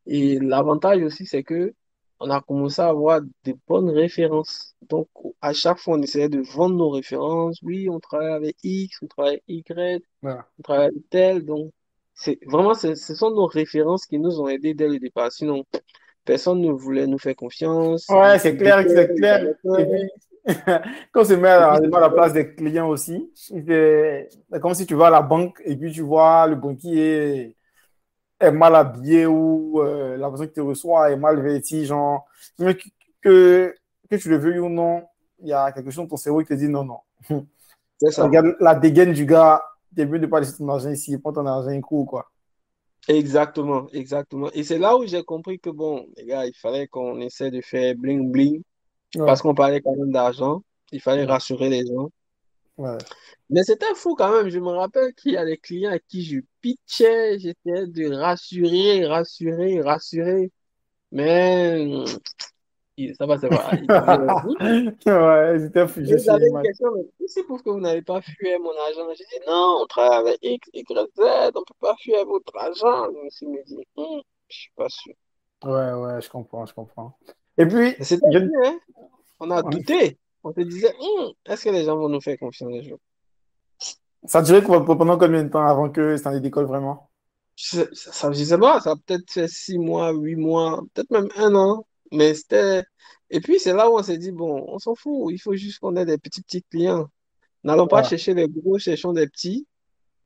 Et l'avantage aussi, c'est que on a commencé à avoir des bonnes références. Donc, à chaque fois, on essayait de vendre nos références. Oui, on travaille avec X, on travaille avec Y, Ouais. on travaille avec tel. Donc, c'est vraiment, ce ce sont nos références qui nous ont aidés dès le départ. Sinon, personne ne voulait nous faire confiance. Ouais, c'est clair, c'est clair. Et puis, quand on se met Et à, la place des clients aussi, c'est comme si tu vas à la banque et puis tu vois le banquier est mal habillé ou euh, la personne qui te reçoit est mal vêtie, genre, mais que, tu le veuilles ou non, il y a quelque chose dans ton cerveau qui te dit non, non. c'est ça. Regarde la dégaine du gars, t'es mieux de pas laisser ton argent ici, prends ton argent et cours, quoi. Exactement, exactement. Et c'est là où j'ai compris que, bon, les gars, il fallait qu'on essaie de faire bling bling Ouais, parce qu'on parlait quand même d'argent. Il fallait ouais, rassurer les gens. ouais. Mais c'était fou quand même. Je me rappelle qu'il y a des clients à qui je pitchais. J'essayais de rassurer, rassurer, rassurer. Mais ça. Ils disaient, Hum, Ouais, j'étais une question, mais c'est pour que vous n'avez pas fui mon argent? J'ai dit non, on travaille avec X, Y, Z, on ne peut pas fuir votre argent. Je me suis dit, Hum, je suis pas sûr. Ouais, ouais, je comprends, je comprends. Et puis, je... bien, hein? On a douté. On se disait, Hum, est-ce que les gens vont nous faire confiance un jour? ça a duré pendant combien de temps avant que ça en décolle vraiment? Ça, ça- je sais pas, ça a peut-être fait six mois, huit mois, peut-être même un an. Mais c'était. Et puis c'est là où on s'est dit, bon, on s'en fout, il faut juste qu'on ait des petits petits clients. N'allons pas chercher les gros, cherchons des petits.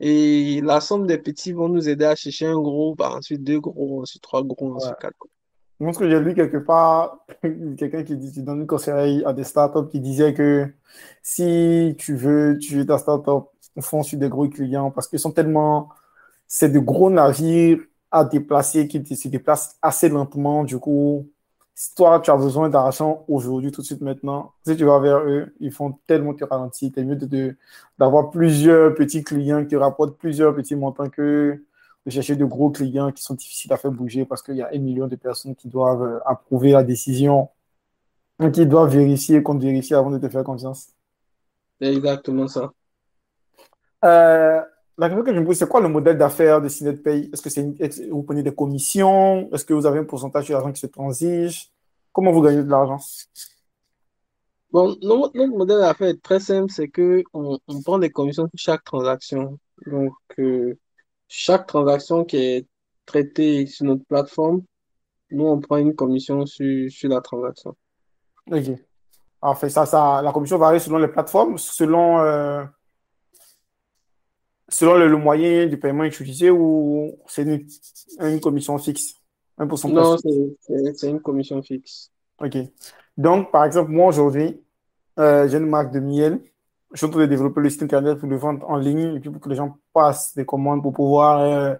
Et la somme des petits vont nous aider à chercher un gros, bah, ensuite deux gros, ensuite trois gros, ouais. ensuite quatre gros. Que j'ai lu quelque part quelqu'un qui, dit- qui donne conseil à des startups qui disait que si tu veux tuer ta startup, fonce sur des gros clients parce qu'ils sont tellement. C'est de gros navires à déplacer qui se déplacent assez lentement. Du coup, si toi, tu as besoin d'argent aujourd'hui, tout de suite maintenant, si tu vas vers eux, ils font tellement te ralentir. C'est mieux de, de- d'avoir plusieurs petits clients qui te rapportent plusieurs petits montants que de chercher de gros clients qui sont difficiles à faire bouger parce qu'il y a un million de personnes qui doivent euh, approuver la décision, qui doivent vérifier, contre vérifier avant de te faire confiance. C'est exactement ça. Euh, la question que je me pose, c'est quoi le modèle d'affaires de CinetPay? Est-ce que c'est une- vous prenez des commissions? Est-ce que vous avez un pourcentage sur l'argent qui se transige? Comment vous gagnez de l'argent? Bon, no- notre modèle d'affaires est très simple, c'est que on, on prend des commissions sur chaque transaction. Donc, euh, chaque transaction qui est traitée sur notre plateforme, nous, on prend une commission sur, sur la transaction. Ok. Alors, fait ça, ça, la commission varie selon les plateformes, selon, euh, selon le, le moyen de paiement utilisé ou c'est une, une commission fixe, un Non, c'est une commission fixe. Ok. Donc, par exemple, moi aujourd'hui, euh, j'ai une marque de miel. Je suis en train de développer le site internet pour le vendre en ligne et puis pour que les gens passent des commandes pour pouvoir euh,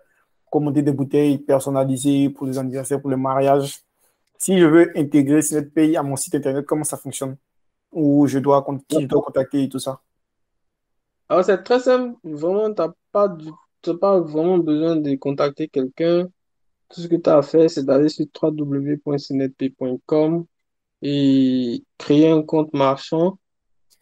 commander des bouteilles personnalisées pour les anniversaires, pour le mariage. Si je veux intégrer pays à mon site internet, comment ça fonctionne? Ou je dois, qui je dois contacter et tout ça? Alors, c'est très simple. Vraiment, tu n'as pas, pas vraiment besoin de contacter quelqu'un. Tout ce que tu as à faire, c'est d'aller sur www.cnetp.com et créer un compte marchand.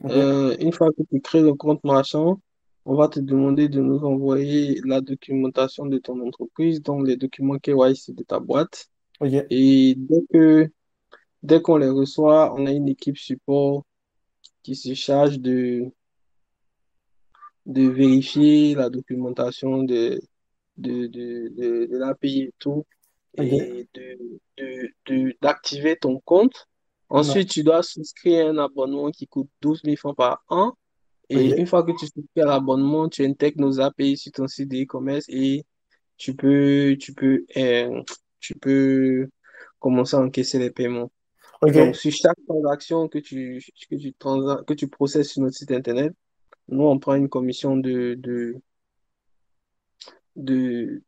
Euh, une fois que tu crées le compte marchand, on va te demander de nous envoyer la documentation de ton entreprise, donc les documents KYC de ta boîte. Et dès que dès qu'on les reçoit, on a une équipe support qui se charge de, de vérifier la documentation de, de, de, de, l'API et tout, et de, d'activer ton compte. Ensuite, tu dois souscrire un abonnement qui coûte 12 000 francs par an. Et une fois que tu souscris à l'abonnement, tu intègres nos API sur ton site e-commerce et tu peux, tu peux, euh, tu peux commencer à encaisser les paiements. Donc, sur chaque transaction que tu, que tu, que tu processes sur notre site internet, nous, on prend une commission de, de, de,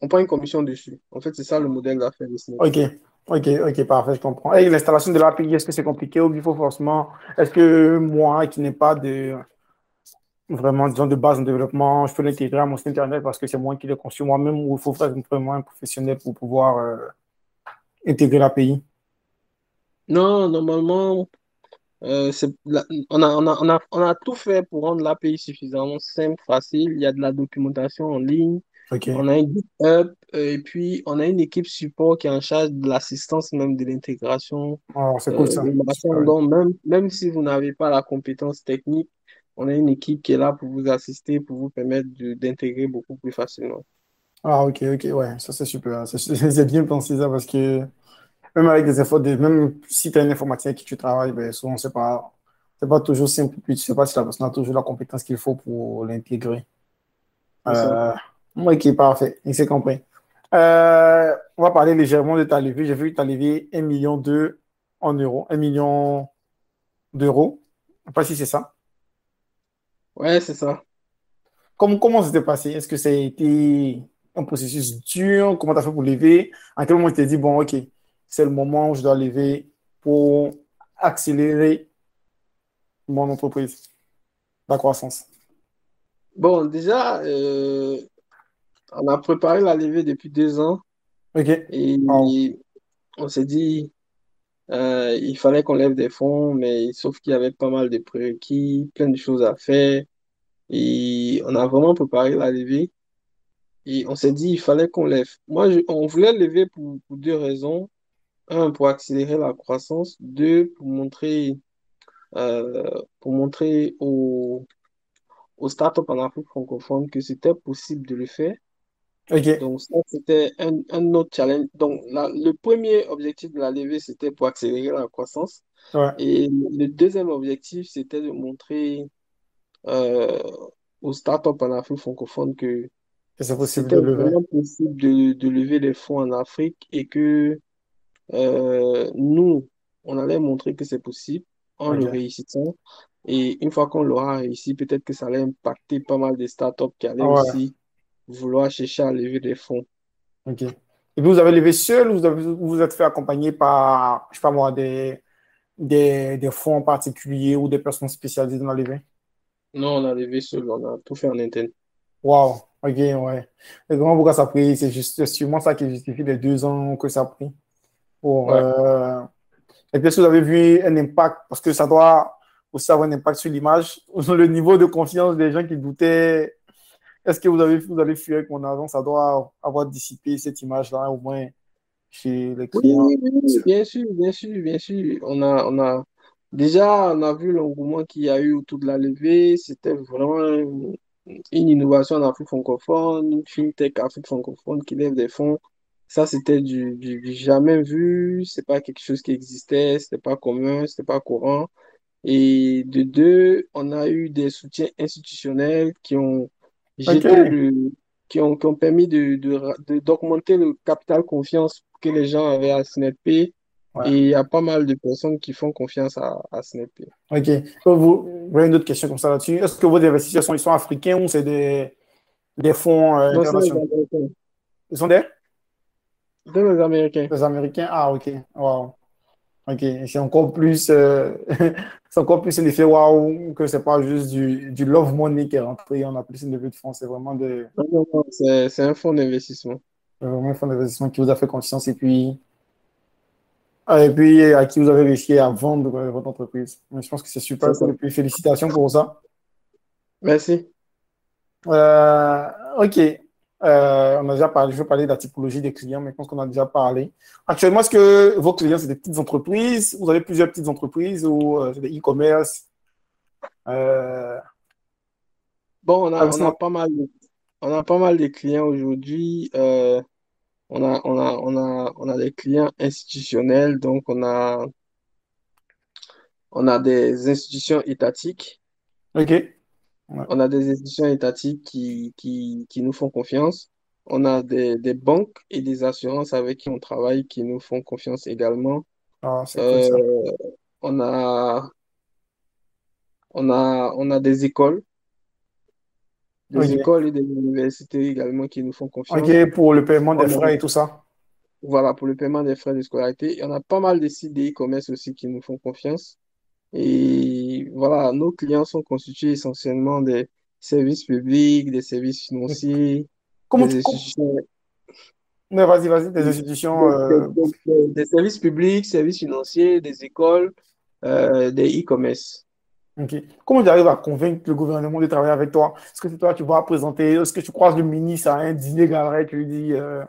on prend une commission dessus. En fait, c'est ça le modèle d'affaires de Ok, ok, ok, parfait, je comprends. Et l'installation de l'API, est-ce que c'est compliqué ou il faut forcément, est-ce que moi qui n'ai pas de, vraiment, disons, de base en développement, je peux l'intégrer à mon site internet parce que c'est moi qui l'ai conçu moi-même ou il faut vraiment un professionnel pour pouvoir euh, intégrer l'API? Non, normalement, euh, on, a, on, a, on, a, on a tout fait pour rendre l'API suffisamment simple, facile. Il y a de la documentation en ligne. On a un GitHub euh, et puis on a une équipe support qui est en charge de l'assistance même de l'intégration. Oh, c'est cool ça. Donc, même, même si vous n'avez pas la compétence technique, on a une équipe qui est là pour vous assister, pour vous permettre d'intégrer beaucoup plus facilement. Ah, ok, ok, ouais, ça c'est super. C'est bien pensé ça parce que même avec des efforts, même si tu as une informatique avec qui tu travailles, ben, souvent c'est pas, c'est pas toujours simple. Puis tu sais pas si la personne a toujours la compétence qu'il faut pour l'intégrer. Euh, ok, parfait. Il s'est compris. Euh, on va parler légèrement de ta levée. J'ai vu que tu as levé 1 million d'euros en euros, 1 million d'euros. Je ne sais pas si c'est ça. Ouais, c'est ça. Comment, comment c'était passé? Est-ce que ça a été un processus dur? Comment tu as fait pour lever? À quel moment tu t'es dit, bon, OK, c'est le moment où je dois lever pour accélérer mon entreprise, la croissance? Bon, déjà, euh, on a préparé la levée depuis deux ans. OK. Et on s'est dit, euh, il fallait qu'on lève des fonds, mais sauf qu'il y avait pas mal de prérequis, plein de choses à faire. Et on a vraiment préparé la levée. Et on s'est dit, il fallait qu'on lève. Moi, on voulait lever pour, deux raisons. Un, pour accélérer la croissance. Deux, pour montrer, euh, pour montrer aux, aux startups en Afrique francophone que c'était possible de le faire. Donc, ça, c'était un, un, autre challenge. Donc, le premier objectif de la levée, c'était pour accélérer la croissance. Et le deuxième objectif, c'était de montrer euh, aux startups en Afrique francophone que c'est possible de lever. vraiment possible de, de, lever des fonds en Afrique et que euh, nous, on allait montrer que c'est possible en le réussissant. Et une fois qu'on l'aura réussi, peut-être que ça allait impacter pas mal de startups qui allaient aussi vouloir chercher à lever des fonds. OK. Et vous avez levé seul ou vous vous, êtes fait accompagner par, je sais pas moi, des, des, des fonds particuliers ou des personnes spécialisées dans la levée? Non, on a levé seul, on a tout fait en interne. Wow, ok, ouais. Et comment pourquoi ça a pris? C'est sûrement ça qui justifie les deux ans que ça a pris? Pour, euh, Et puis, est-ce que vous avez vu un impact? Parce que ça doit aussi avoir un impact sur l'image, le niveau de confiance des gens qui doutaient est-ce que vous avez, vous allez fuir avec mon argent Ça doit avoir dissipé cette image-là, au moins chez les clients. Oui, bien sûr, bien sûr, bien sûr. On a, on a, déjà, on a vu l'engouement qu'il y a eu autour de la levée. C'était vraiment une, innovation en Afrique francophone, une fintech Afrique francophone qui lève des fonds. Ça, c'était du, du, jamais vu. C'est pas quelque chose qui existait. C'était pas commun. C'était pas courant. Et de deux, on a eu des soutiens institutionnels qui ont qui, ont, qui ont permis d'augmenter de, le capital confiance que les gens avaient à SNEP. Et il y a pas mal de personnes qui font confiance à, à SNEP. OK. Vous, vous avez une autre question comme ça là-dessus. Est-ce que vos investisseurs sont, ils sont africains ou c'est des, des fonds euh, internationaux? Ils sont des? Des Américains. Des Américains. Ah, ok. Wow. Ok. C'est encore plus, euh, c'est encore plus l'effet waouh que c'est pas juste du, du love money qui est rentré. On a plus une levée de fonds. C'est vraiment de. Non, non, non, c'est c'est un fonds d'investissement. C'est vraiment un fonds d'investissement qui vous a fait confiance et puis, ah, et puis à qui vous avez réussi à vendre euh, votre entreprise. Mais je pense que c'est super. Et puis félicitations pour ça. Merci. Euh, ok. Euh, on a déjà parlé, je veux parler de la typologie des clients, mais je pense qu'on a déjà parlé. Actuellement, est-ce que vos clients, c'est des petites entreprises? Vous avez plusieurs petites entreprises ou euh, des e-commerce? Euh, Bon, on ah, a, on a sinon- pas mal de, on a pas mal de clients aujourd'hui. Euh, on a, on a, on a, on a des clients institutionnels, donc on a, on a des institutions étatiques. ok. Ouais. On a des institutions étatiques qui, qui, qui nous font confiance. On a des, des banques et des assurances avec qui on travaille qui nous font confiance également. Ah, c'est cool ça. Euh, on a, on a, on a des écoles, des écoles et des universités également qui nous font confiance. Ok, pour le paiement des On a- frais et tout ça. Voilà, pour le paiement des frais de scolarité. Il y en a pas mal de sites e-commerce aussi qui nous font confiance. Et voilà, nos clients sont constitués essentiellement des services publics, des services financiers, Comment des tu... institutions, Mais vas-y, vas-y, des institutions. des, euh, des- des- des services publics, services financiers, des écoles, euh, des e-commerce. Ok. Comment tu arrives à convaincre le gouvernement de travailler avec toi? Est-ce que c'est toi qui vas présenter? Est-ce que tu croises le ministre à un dîner galerie, tu lui dis, euh,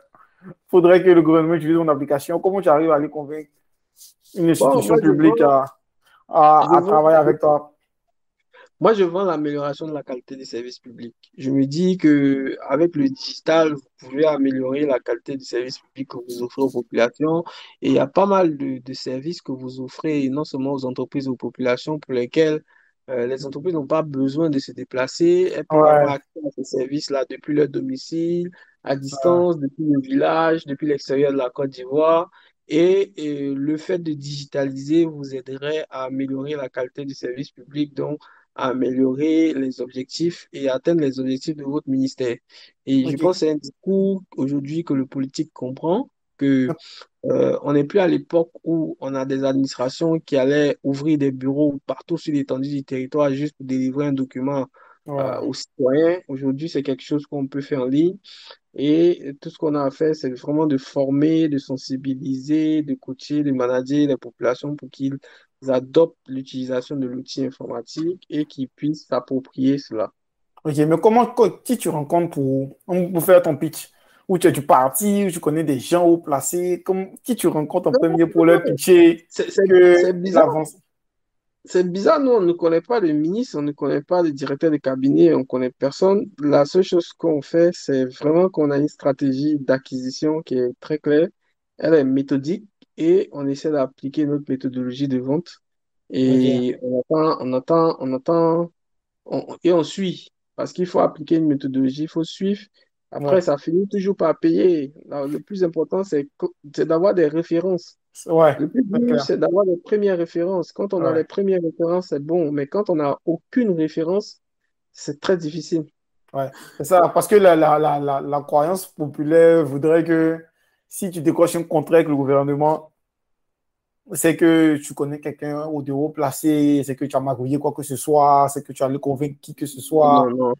faudrait que le gouvernement utilise mon application? Comment tu arrives à les convaincre? Une Bon, institution publique à, à, travailler avec toi? Moi, je vends l'amélioration de la qualité des services publics. Je me dis que avec le digital, vous pouvez améliorer la qualité du service public que vous offrez aux populations. Et il y a pas mal de, de services que vous offrez, non seulement aux entreprises aux populations, pour lesquelles euh, les entreprises n'ont pas besoin de se déplacer. Elles peuvent avoir accès à ces services-là depuis leur domicile, à ouais. distance, depuis le village, depuis l'extérieur de la Côte d'Ivoire. Et, et le fait de digitaliser vous aiderait à améliorer la qualité du service public, donc à améliorer les objectifs et atteindre les objectifs de votre ministère. Et je pense que c'est un discours aujourd'hui que le politique comprend, que euh, on n'est plus à l'époque où on a des administrations qui allaient ouvrir des bureaux partout sur l'étendue du territoire juste pour délivrer un document euh, aux citoyens. Aujourd'hui, c'est quelque chose qu'on peut faire en ligne. Et tout ce qu'on a à faire, c'est vraiment de former, de sensibiliser, de coacher, de manager les populations pour qu'ils adoptent l'utilisation de l'outil informatique et qu'ils puissent s'approprier cela. Ok, mais comment, co- qui tu rencontres pour, pour faire ton pitch? Ou tu es du parti, ou tu connais des gens haut placés? Comme, qui tu rencontres en premier pour leur pitcher c'est bizarre. C'est bizarre, nous, on ne connaît pas de ministre, on ne connaît pas de directeur de cabinet, on ne connaît personne. La seule chose qu'on fait, c'est vraiment qu'on a une stratégie d'acquisition qui est très claire. Elle est méthodique et on essaie d'appliquer notre méthodologie de vente. Et on attend, on attend, on attend, on- et on suit. Parce qu'il faut appliquer une méthodologie, il faut suivre. Après, ouais. ça finit toujours par payer. Alors, le plus important, c'est d'avoir des références. Ouais, Le plus dur, c'est d'avoir les premières références. Quand on a les premières références, c'est bon, mais quand on n'a aucune référence, c'est très difficile. ouais. C'est ça, parce que la, la, la, la, croyance populaire voudrait que si tu décroches un contrat avec le gouvernement, c'est que tu connais quelqu'un au de haut placé, c'est que tu as magouillé quoi que ce soit, c'est que tu as le convaincre qui que ce soit. Non, non,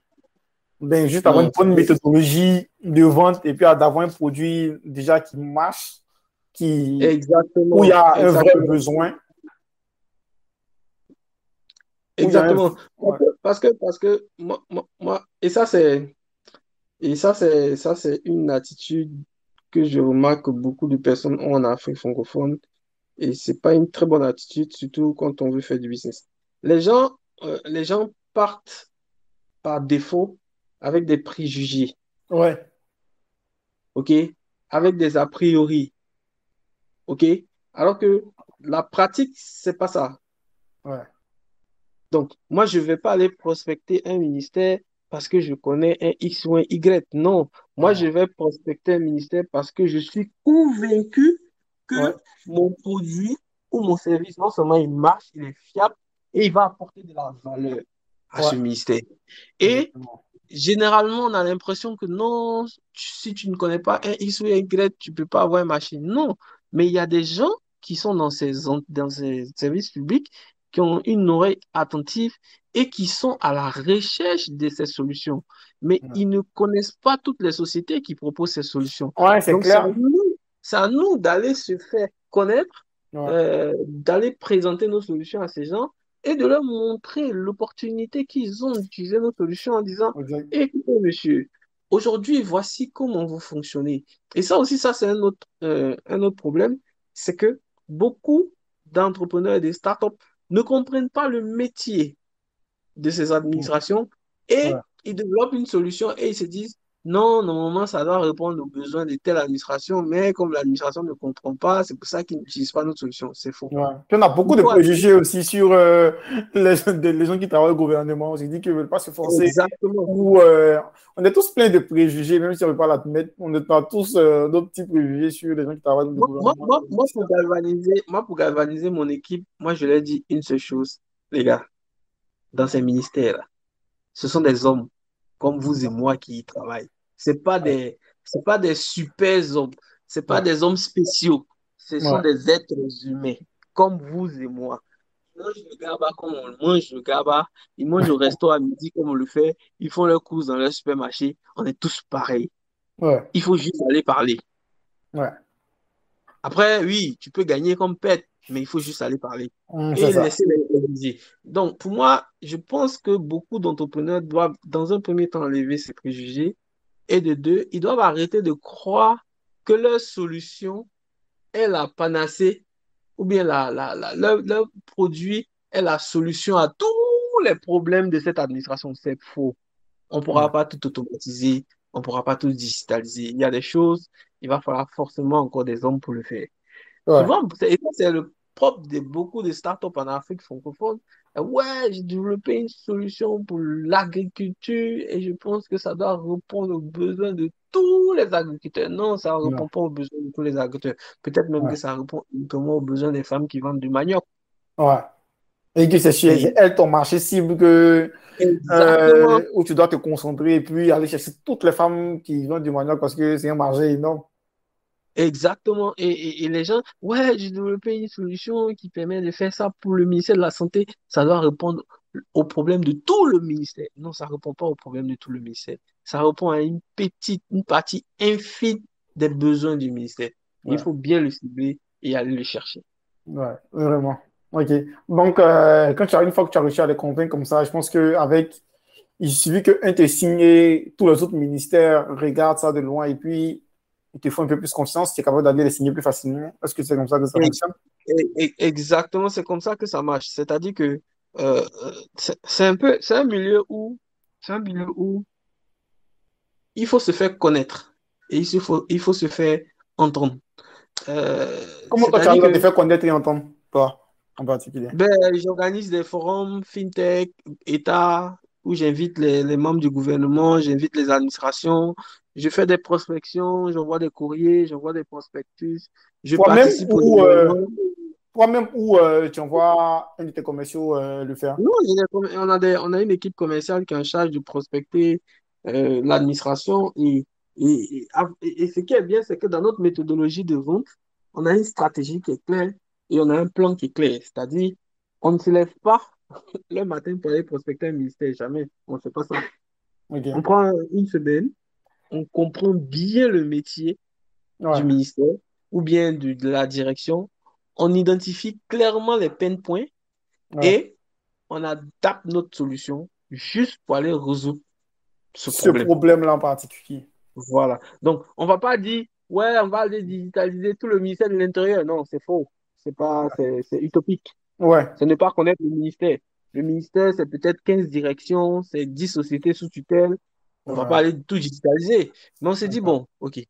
Ben, juste avoir une bonne méthodologie de vente et puis d'avoir un produit déjà qui marche, qui, où il y Exactement, a un vrai exactement, besoin, un... exactement. Ouais, Parce que, parce que moi, moi, moi- et ça, c'est, et ça, c'est, ça, c'est une attitude que je remarque que beaucoup de personnes ont en Afrique francophone. Et c'est pas une très bonne attitude, surtout quand on veut faire du business. Les gens, euh, les gens partent par défaut avec des préjugés, ouais, ok? Avec des a priori, ok? Alors que la pratique, c'est pas ça. ouais, Donc, moi, je vais pas aller prospecter un ministère parce que je connais un X ou un Y. Non, moi, ouais, je vais prospecter un ministère parce que je suis convaincu que ouais, mon produit ou mon service, non seulement il marche, il est fiable et il va apporter de la valeur à ce ministère. Et exactement. généralement, on a l'impression que non, si tu ne connais pas un X ou un Y, tu ne peux pas avoir une machine. Non, mais il y a des gens qui sont dans ces, dans ces services publics qui ont une oreille attentive et qui sont à la recherche de ces solutions. Mais ils ne connaissent pas toutes les sociétés qui proposent ces solutions. Ouais, c'est clair. C'est à nous, d'aller se faire connaître, euh, d'aller présenter nos solutions à ces gens et de leur montrer l'opportunité qu'ils ont d'utiliser nos solutions en disant Écoutez, monsieur, aujourd'hui, voici comment vous fonctionnez. Et ça aussi, ça, c'est un autre, euh, un autre problème c'est que beaucoup d'entrepreneurs et des startups ne comprennent pas le métier de ces administrations et ils développent une solution et ils se disent non, normalement, ça doit répondre aux besoins de telle administration, mais comme l'administration ne comprend pas, c'est pour ça qu'ils n'utilisent pas notre solution. C'est faux. on a beaucoup de préjugés aussi sur euh, les, gens qui travaillent au gouvernement. On se dit qu'ils ne veulent pas se forcer. Exactement. Ou, euh, on est tous pleins de préjugés, même si on ne veut pas l'admettre. On est tous euh, nos petits préjugés sur les gens qui travaillent au gouvernement. Moi, pour galvaniser, moi, pour galvaniser mon équipe, moi, je leur dis une seule chose, les gars, dans ces ministères, ce sont des hommes comme vous et moi qui y travaillent. C'est pas des, c'est pas des super hommes, c'est pas des hommes spéciaux. Ce sont des êtres humains, comme vous et moi. Ils mangent le gaba comme on mange le gaba. Ils mangent au resto à midi comme on le fait. Ils font leurs courses dans leur supermarché. On est tous pareils. Il faut juste aller parler. Après, oui, tu peux gagner comme pète, mais il faut juste aller parler. Mmh, et laisser les Donc, pour moi, je pense que beaucoup d'entrepreneurs doivent, dans un premier temps, enlever ces préjugés et de deux, ils doivent arrêter de croire que leur solution est la panacée ou bien la, la, leur, produit est la solution à tous les problèmes de cette administration. C'est faux. On ne pourra pas tout automatiser, on ne pourra pas tout digitaliser. Il y a des choses, il va falloir forcément encore des hommes pour le faire. Souvent, c'est le propre de beaucoup de startups en Afrique francophone, ouais, j'ai développé une solution pour l'agriculture et je pense que ça doit répondre aux besoins de tous les agriculteurs. Non, ça ne répond pas aux besoins de tous les agriculteurs. Peut-être même que ça répond uniquement aux besoins des femmes qui vendent du manioc. Ouais. Et que c'est chez elles ton marché cible que, euh, où tu dois te concentrer et puis aller chercher toutes les femmes qui vendent du manioc parce que c'est un marché énorme. Exactement. Et, les gens, ouais, j'ai développé une solution qui permet de faire ça pour le ministère de la Santé. Ça doit répondre aux problèmes de tout le ministère. Non, ça ne répond pas aux problèmes de tout le ministère. Ça répond à une petite, une partie infime des besoins du ministère. Il faut bien le cibler et aller le chercher. Ouais, vraiment. OK. Donc, euh, quand tu as, une fois que tu as réussi à les convaincre comme ça, je pense qu'avec, il suffit qu'un te signe, tous les autres ministères regardent ça de loin et puis il te faut un peu plus confiance, tu es capable d'aller les signer plus facilement. Est-ce que c'est comme ça que ça fonctionne? Exactement, c'est comme ça que ça marche. C'est-à-dire que euh, c'est un peu, c'est un milieu où, c'est un milieu où il faut se faire connaître et il faut, il faut se faire entendre. Euh, Comment toi tu arrives à te faire connaître et entendre, toi, en particulier? Ben, j'organise des forums FinTech, État, où j'invite les, les, membres du gouvernement, j'invite les administrations, je fais des prospections, j'envoie des courriers, j'envoie des prospectus. Je participe au euh, Toi-même ou euh, tu envoies un de tes commerciaux euh, le faire? Non, on a, des, on a une équipe commerciale qui est en charge de prospecter l'administration. Et, et, et, ce qui est bien, c'est que dans notre méthodologie de vente, on a une stratégie qui est claire et on a un plan qui est clair. C'est-à-dire, on ne se lève pas le matin pour aller prospecter un ministère. Jamais. On ne fait pas ça. On prend une semaine, on comprend bien le métier du ministère ou bien de, la direction, on identifie clairement les peine points et on adapte notre solution juste pour aller résoudre ce, problème-là en particulier. Voilà. Donc, on ne va pas dire, ouais, on va aller digitaliser tout le ministère de l'Intérieur. Non, c'est faux. C'est pas, c'est utopique. Ouais. Ce n'est pas connaître le ministère. Le ministère, c'est peut-être 15 directions, c'est 10 sociétés sous tutelle, on ne va pas aller tout digitaliser. Mais on s'est dit, bon, OK,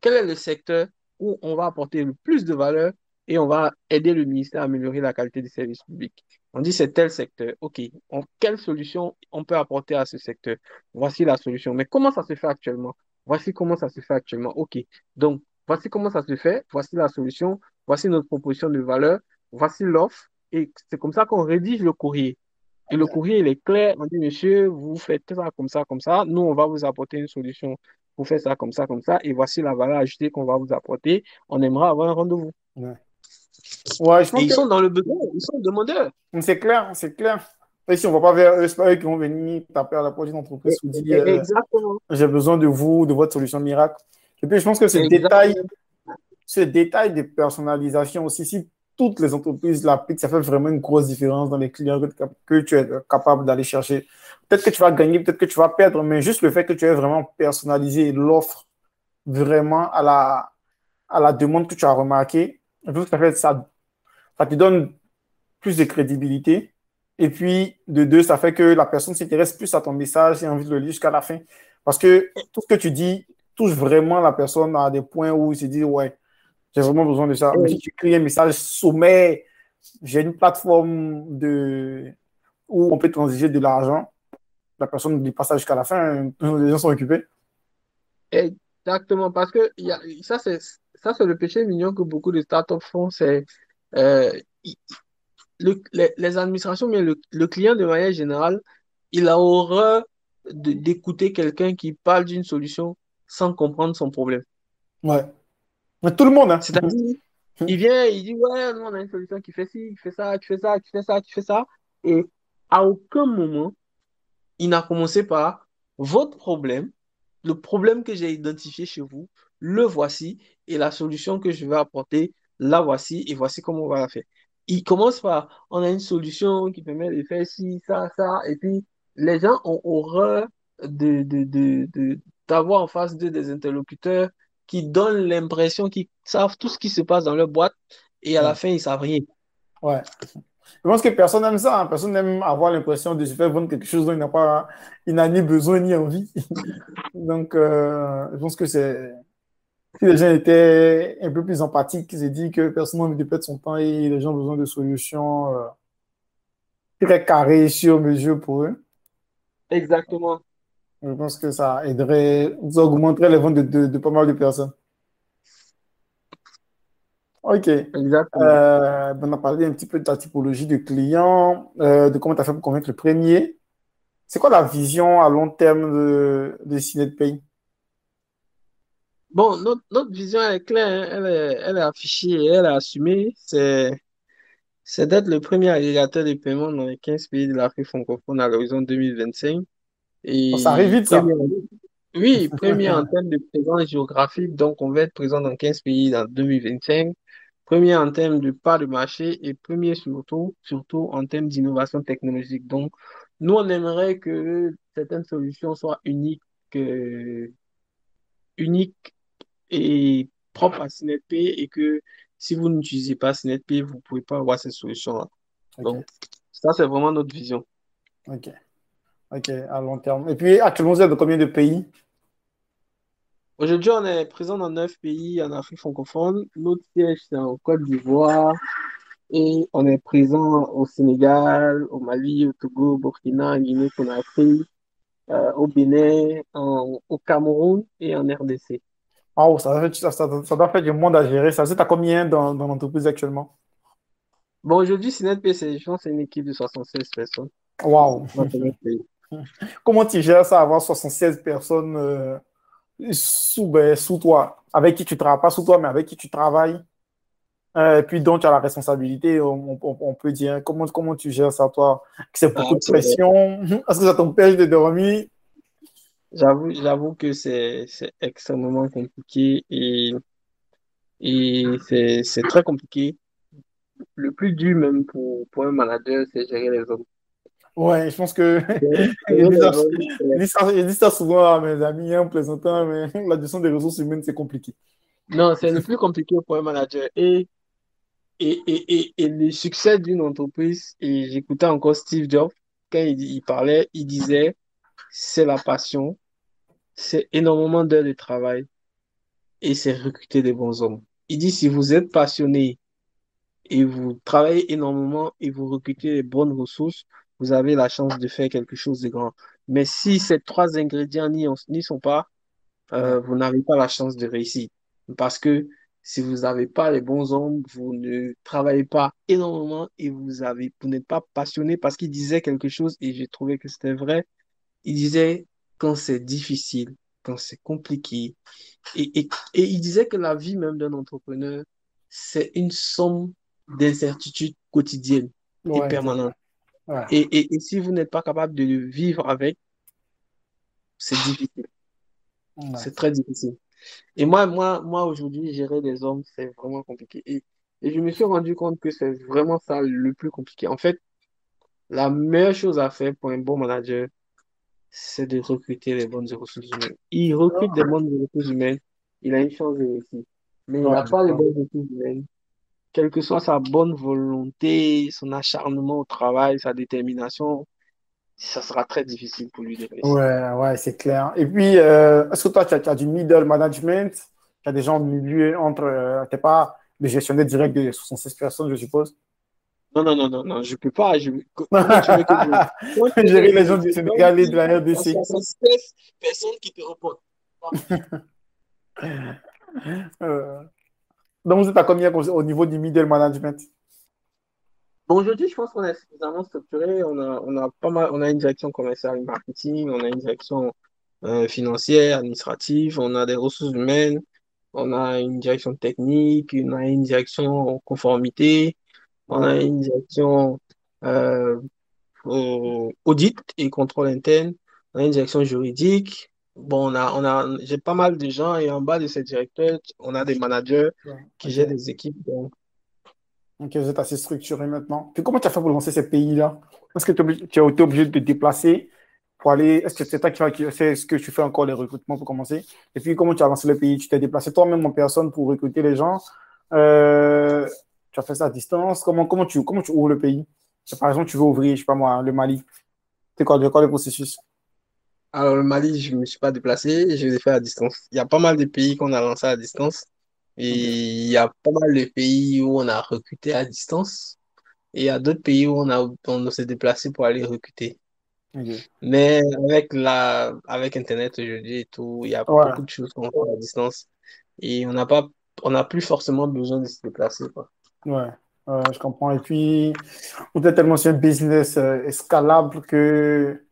quel est le secteur où on va apporter le plus de valeur et on va aider le ministère à améliorer la qualité des services publics? On dit c'est tel secteur. OK, quelle solution on peut apporter à ce secteur? Voici la solution. Mais comment ça se fait actuellement? Voici comment ça se fait actuellement. OK, donc voici comment ça se fait. Voici la solution. Voici notre proposition de valeur. Voici l'offre. Et c'est comme ça qu'on rédige le courrier. Et le courrier, il est clair. On dit, monsieur, vous faites ça comme ça, comme ça. Nous, on va vous apporter une solution. Vous faites ça comme ça, comme ça. Et voici la valeur ajoutée qu'on va vous apporter. On aimerait avoir un rendez-vous. Ouais. Ouais, je pense Et ils que sont dans le besoin, ils sont demandeurs. c'est clair, c'est clair. Et si on ne va pas vers eux, c'est pas eux qui vont venir taper à la porte d'une entreprise ou dire euh, j'ai besoin de vous, de votre solution miracle. Et puis je pense que ce détail, ce détail de personnalisation aussi, si toutes les entreprises l'appliquent, ça fait vraiment une grosse différence dans les clients que, tu es capable d'aller chercher. Peut-être que tu vas gagner, peut-être que tu vas perdre, mais juste le fait que tu aies vraiment personnalisé l'offre vraiment à la, à la demande que tu as remarqué, je pense que ça, fait, ça, ça te donne plus de crédibilité. Et puis, de deux, ça fait que la personne s'intéresse plus à ton message et a envie de le lire jusqu'à la fin. Parce que tout ce que tu dis touche vraiment la personne à des points où il se dit, ouais, j'ai vraiment besoin de ça. Mais si tu écris un message sommet, j'ai une plateforme de... où on peut transiger de l'argent, la personne ne lit pas ça jusqu'à la fin, les gens sont occupés. Exactement, parce que il y a, ça, c'est ça, c'est le péché mignon que beaucoup de startups font, c'est euh, le- les, les administrations, mais le, le client de manière générale, il a horreur d'écouter quelqu'un qui parle d'une solution sans comprendre son problème. Ouais. Mais tout le monde, hein. C'est-à-dire, il vient, il dit, ouais, nous, on a une solution qui fait ci, qui fait ça, qui fait ça, qui fait ça, qui fait ça. Et à aucun moment, il n'a commencé par votre problème, le problème que j'ai identifié chez vous, le voici, et la solution que je vais apporter, la voici, et voici comment on va la faire. Il commence par, on a une solution qui permet de faire ci, ça, ça, et puis les gens ont horreur de, de, de, de- d'avoir en face d'eux des interlocuteurs qui donnent l'impression qu'ils savent tout ce qui se passe dans leur boîte, et à la fin, ils savent rien. Ouais. Je pense que personne n'aime ça. hein. Personne n'aime avoir l'impression de se faire vendre quelque chose dont il n'a pas, il n'a ni besoin ni envie. Donc, euh, je pense que c'est, si les gens étaient un peu plus empathiques, ils se disent que personne n'a envie de perdre son temps et les gens ont besoin de solutions euh, très carrées, sur mesure pour eux. Exactement. Je pense que ça aiderait, ça augmenterait les ventes de, de, de pas mal de personnes. OK. Exactement. Euh, on a parlé un petit peu de ta typologie de clients, euh, de comment tu as fait pour convaincre le premier. C'est quoi la vision à long terme de, de? Bon, notre, notre vision elle est claire, hein. Elle est, elle est affichée et elle est assumée. C'est, c'est d'être le premier agrégateur de paiement dans les 15 pays de l'Afrique francophone à l'horizon 2025. Oh, ça arrive Et vite, ça. oui, premier en termes de présence géographique, donc on va être présent dans 15 pays dans 2025. Premier en termes de part de marché et premier surtout, surtout en termes d'innovation technologique. Donc, nous, on aimerait que certaines solutions soient uniques, euh, uniques et propre à CNetPay et que si vous n'utilisez pas CNetPay, vous ne pouvez pas avoir cette solution-là. OK. Donc, ça, c'est vraiment notre vision. OK. OK, à long terme. Et puis, actuellement, vous êtes dans combien de pays? Aujourd'hui, on est présent dans neuf pays en Afrique francophone. Notre siège, c'est en Côte d'Ivoire et on est présent au Sénégal, au Mali, au Togo, au Burkina, en Guinée-Conakry, euh, au Bénin, en- au Cameroun et en RDC. Ah, oh, ça, ça, ça, ça doit faire du monde à gérer. Ça, êtes à combien dans, dans l'entreprise actuellement? Bon, aujourd'hui, c'est, pense, que c'est une équipe de 76 personnes Waouh! Comment tu gères ça, avoir 76 personnes euh, sous, ben, sous toi, avec qui tu travailles, pas sous toi, mais avec qui tu travailles, euh, et puis dont tu as la responsabilité, on, on- on peut dire. Comment, comment tu gères ça, toi? C'est beaucoup Ah, de c'est- pression? Est-ce que ça t'empêche de dormir? J'avoue, j'avoue que c'est, c'est extrêmement compliqué et, et c'est, c'est très compliqué. Le plus dur même pour, pour un manager, c'est gérer les hommes. Ouais, je pense que Gérer je les dis ça, souvent à mes amis en plaisantant, mais la gestion des ressources humaines, c'est compliqué. non, c'est le plus compliqué pour un manager. Et, et, et, et, et le succès d'une entreprise, et j'écoutais encore Steve Jobs, quand il, il parlait, il disait, c'est la passion, c'est énormément d'heures de travail et c'est recruter des bons hommes. Il dit, si vous êtes passionné et vous travaillez énormément et vous recrutez les bonnes ressources, vous avez la chance de faire quelque chose de grand. Mais si ces trois ingrédients n'y, ont- n'y sont pas, euh, vous n'avez pas la chance de réussir. Parce que si vous n'avez pas les bons hommes, vous ne travaillez pas énormément et vous avez, vous n'êtes pas passionné parce qu'il disait quelque chose et j'ai trouvé que c'était vrai. Il disait quand c'est difficile, quand c'est compliqué. Et, et, et, il disait que la vie même d'un entrepreneur, c'est une somme d'incertitudes quotidiennes et permanentes. Et, et, et, si vous n'êtes pas capable de vivre avec, c'est difficile. C'est très difficile. Et moi, moi, moi aujourd'hui, gérer des hommes, c'est vraiment compliqué. Et, et je me suis rendu compte que c'est vraiment ça le plus compliqué. En fait, la meilleure chose à faire pour un bon manager, c'est de recruter les bonnes ressources humaines. Il recrute des bonnes ressources humaines, il a une chance de réussir. Mais il n'a pas les bonnes ressources humaines. Quelle que soit sa bonne volonté, son acharnement au travail, sa détermination, ça sera très difficile pour lui de réussir. Ouais, ouais, c'est clair. Et puis, euh, est-ce que toi, tu as, du middle management? Tu as des gens au milieu entre. Euh, tu n'es pas le gestionnaire direct de 76 personnes, je suppose? Non, non, non, non, non, je ne peux pas. Je... Je... Gérer les gens du Sénégal et de la RDC. 76 personnes qui te répondent. euh... Donc, vous êtes à combien au niveau du middle management? Aujourd'hui, je pense qu'on est suffisamment structuré. On a, pas mal, on a une direction commerciale marketing, on a une direction euh, financière, administrative, on a des ressources humaines, on a une direction technique, on a une direction conformité, on a une direction euh, audit et contrôle interne, on a une direction juridique. Bon, on a, on a, j'ai pas mal de gens et en bas de ces directeurs, on a des managers qui gèrent des équipes. Donc, Ok, vous êtes assez structuré maintenant. Puis comment tu as fait pour lancer ces pays-là? Est-ce que tu as été obligé de te déplacer pour aller Est-ce que c'est toi qui fait ce que tu fais encore les recrutements pour commencer? Et puis comment tu as lancé le pays? Tu t'es déplacé toi-même en personne pour recruter les gens euh, Tu as fait ça à distance? Comment, comment, tu, comment tu ouvres le pays? Par exemple, tu veux ouvrir, je sais pas moi, le Mali. C'est quoi, quoi le processus? Alors, le Mali, je ne me suis pas déplacé, je l'ai fait à distance. Il y a pas mal de pays qu'on a lancés à distance. Et il y a pas mal de pays où on a recruté à distance. Et il y a d'autres pays où on, a, on s'est déplacé pour aller recruter. Mais avec, la, avec Internet aujourd'hui et tout, il y a beaucoup de choses qu'on fait à distance. Et on n'a pas, on n'a plus forcément besoin de se déplacer. Quoi. Ouais, je comprends. Et puis, vous êtes tellement sur un business euh, escalable que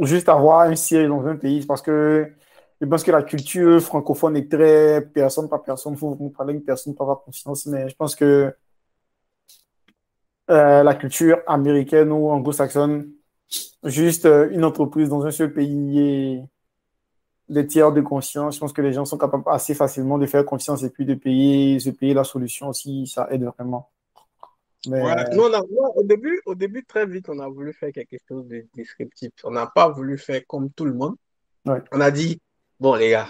juste avoir un siège dans un pays, parce que je pense que la culture francophone est très personne par personne. Il faut vous parler une personne par avoir confiance. Mais je pense que euh, la culture américaine ou anglo-saxonne, juste euh, une entreprise dans un seul pays et des tiers de conscience, je pense que les gens sont capables assez facilement de faire confiance et puis de payer, se payer la solution aussi. Ça aide vraiment. Mais... au, début, au début, très vite, on a voulu faire quelque chose de descriptif. On n'a pas voulu faire comme tout le monde. On a dit, Bon, les gars,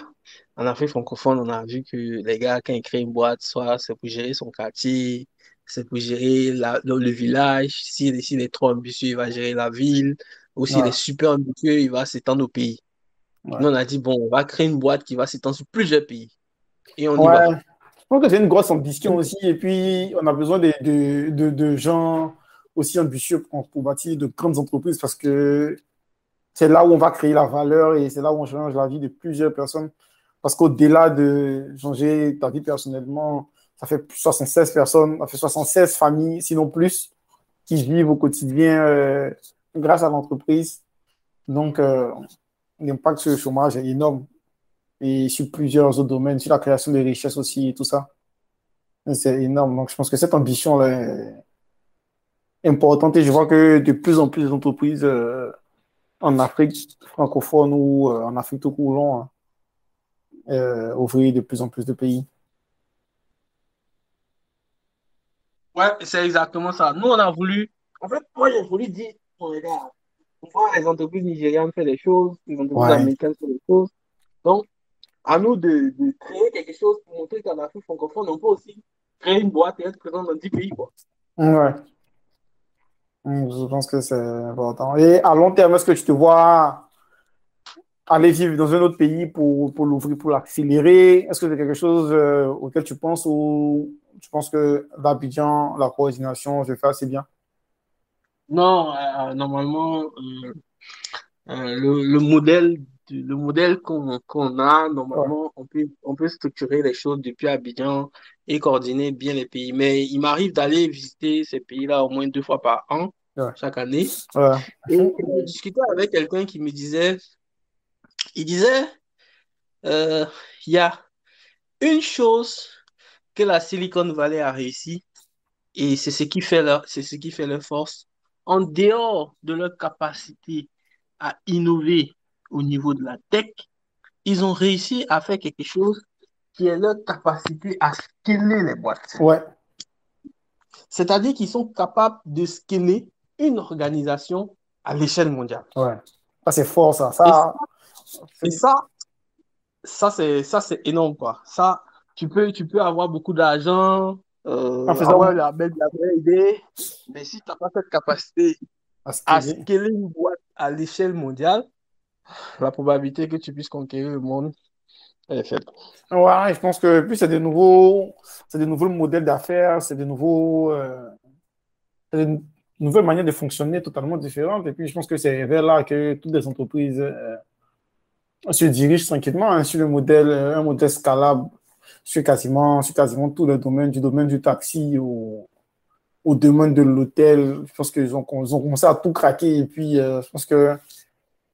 en Afrique francophone, on a vu que les gars, quand ils créent une boîte, soit c'est pour gérer son quartier, c'est pour gérer le, village. S'il est trop ambitieux, il va gérer la ville. Ou s'il est super ambitieux, il va s'étendre au pays. Nous, on a dit, bon, on va créer une boîte qui va s'étendre sur plusieurs pays. Et on y va. Je pense que c'est une grosse ambition aussi. Et puis, on a besoin de, de, de, gens aussi ambitieux pour, pour, bâtir de grandes entreprises parce que c'est là où on va créer la valeur et c'est là où on change la vie de plusieurs personnes. Parce qu'au-delà de changer ta vie personnellement, ça fait 76 personnes, ça fait 76 familles, sinon plus, qui vivent au quotidien euh, grâce à l'entreprise. Donc, euh, l'impact sur le chômage est énorme. Et sur plusieurs autres domaines, sur la création de richesses aussi et tout ça. C'est énorme. Donc, je pense que cette ambition est importante et je vois que de plus en plus d'entreprises euh, en Afrique francophone ou euh, en Afrique tout court hein, euh, ouvrir de plus en plus de pays. Ouais, c'est exactement ça. Nous, on a voulu. En fait, moi, j'ai voulu dire, regarde, on voit les entreprises nigérianes faire des choses, les entreprises américaines faire des choses. Donc, à nous de, de, créer quelque chose pour montrer qu'en Afrique francophone, on peut aussi créer une boîte et être présent dans 10 pays. Quoi. Ouais. Mm, je pense que c'est important. Et à long terme, est-ce que tu te vois aller vivre dans un autre pays pour, pour l'ouvrir, pour l'accélérer? Est-ce que c'est quelque chose euh, auquel tu penses ou tu penses que l'Abidjan, la coordination, je fais assez bien? Non, euh, normalement, euh, le, le, modèle le modèle qu'on a, normalement, on peut, on peut structurer les choses depuis Abidjan et coordonner bien les pays. Mais il m'arrive d'aller visiter ces pays-là au moins deux fois par an, Ouais. chaque année. Ouais. Et je discutais avec quelqu'un qui me disait, il disait, euh, il y a une chose que la Silicon Valley a réussi, et c'est ce qui fait leur, c'est ce qui fait leur force, en dehors de leur capacité à innover au niveau de la tech, ils ont réussi à faire quelque chose qui est leur capacité à scaler les boîtes. Ouais. C'est-à-dire qu'ils sont capables de scaler une organisation à l'échelle mondiale. Ouais. Ça, c'est fort, ça. Ça, Et ça, ça c'est ça c'est énorme quoi. Ça, tu peux tu peux avoir beaucoup d'argent, euh, avoir la belle, la belle idée, mais si tu n'as pas cette capacité à scaler une boîte à l'échelle mondiale, la probabilité que tu puisses conquérir le monde est faible. Ouais, je pense que puis c'est des nouveaux, c'est des nouveaux modèles d'affaires, c'est des nouveaux, euh, de fonctionner totalement différentes. Et puis je pense que c'est vers là que toutes les entreprises euh, se dirigent tranquillement hein, sur le modèle, euh, un modèle scalable sur quasiment, sur quasiment tous les domaines, du domaine du taxi au, au domaine de l'hôtel. Je pense qu'ils ont, ont commencé à tout craquer. Et puis euh, je pense que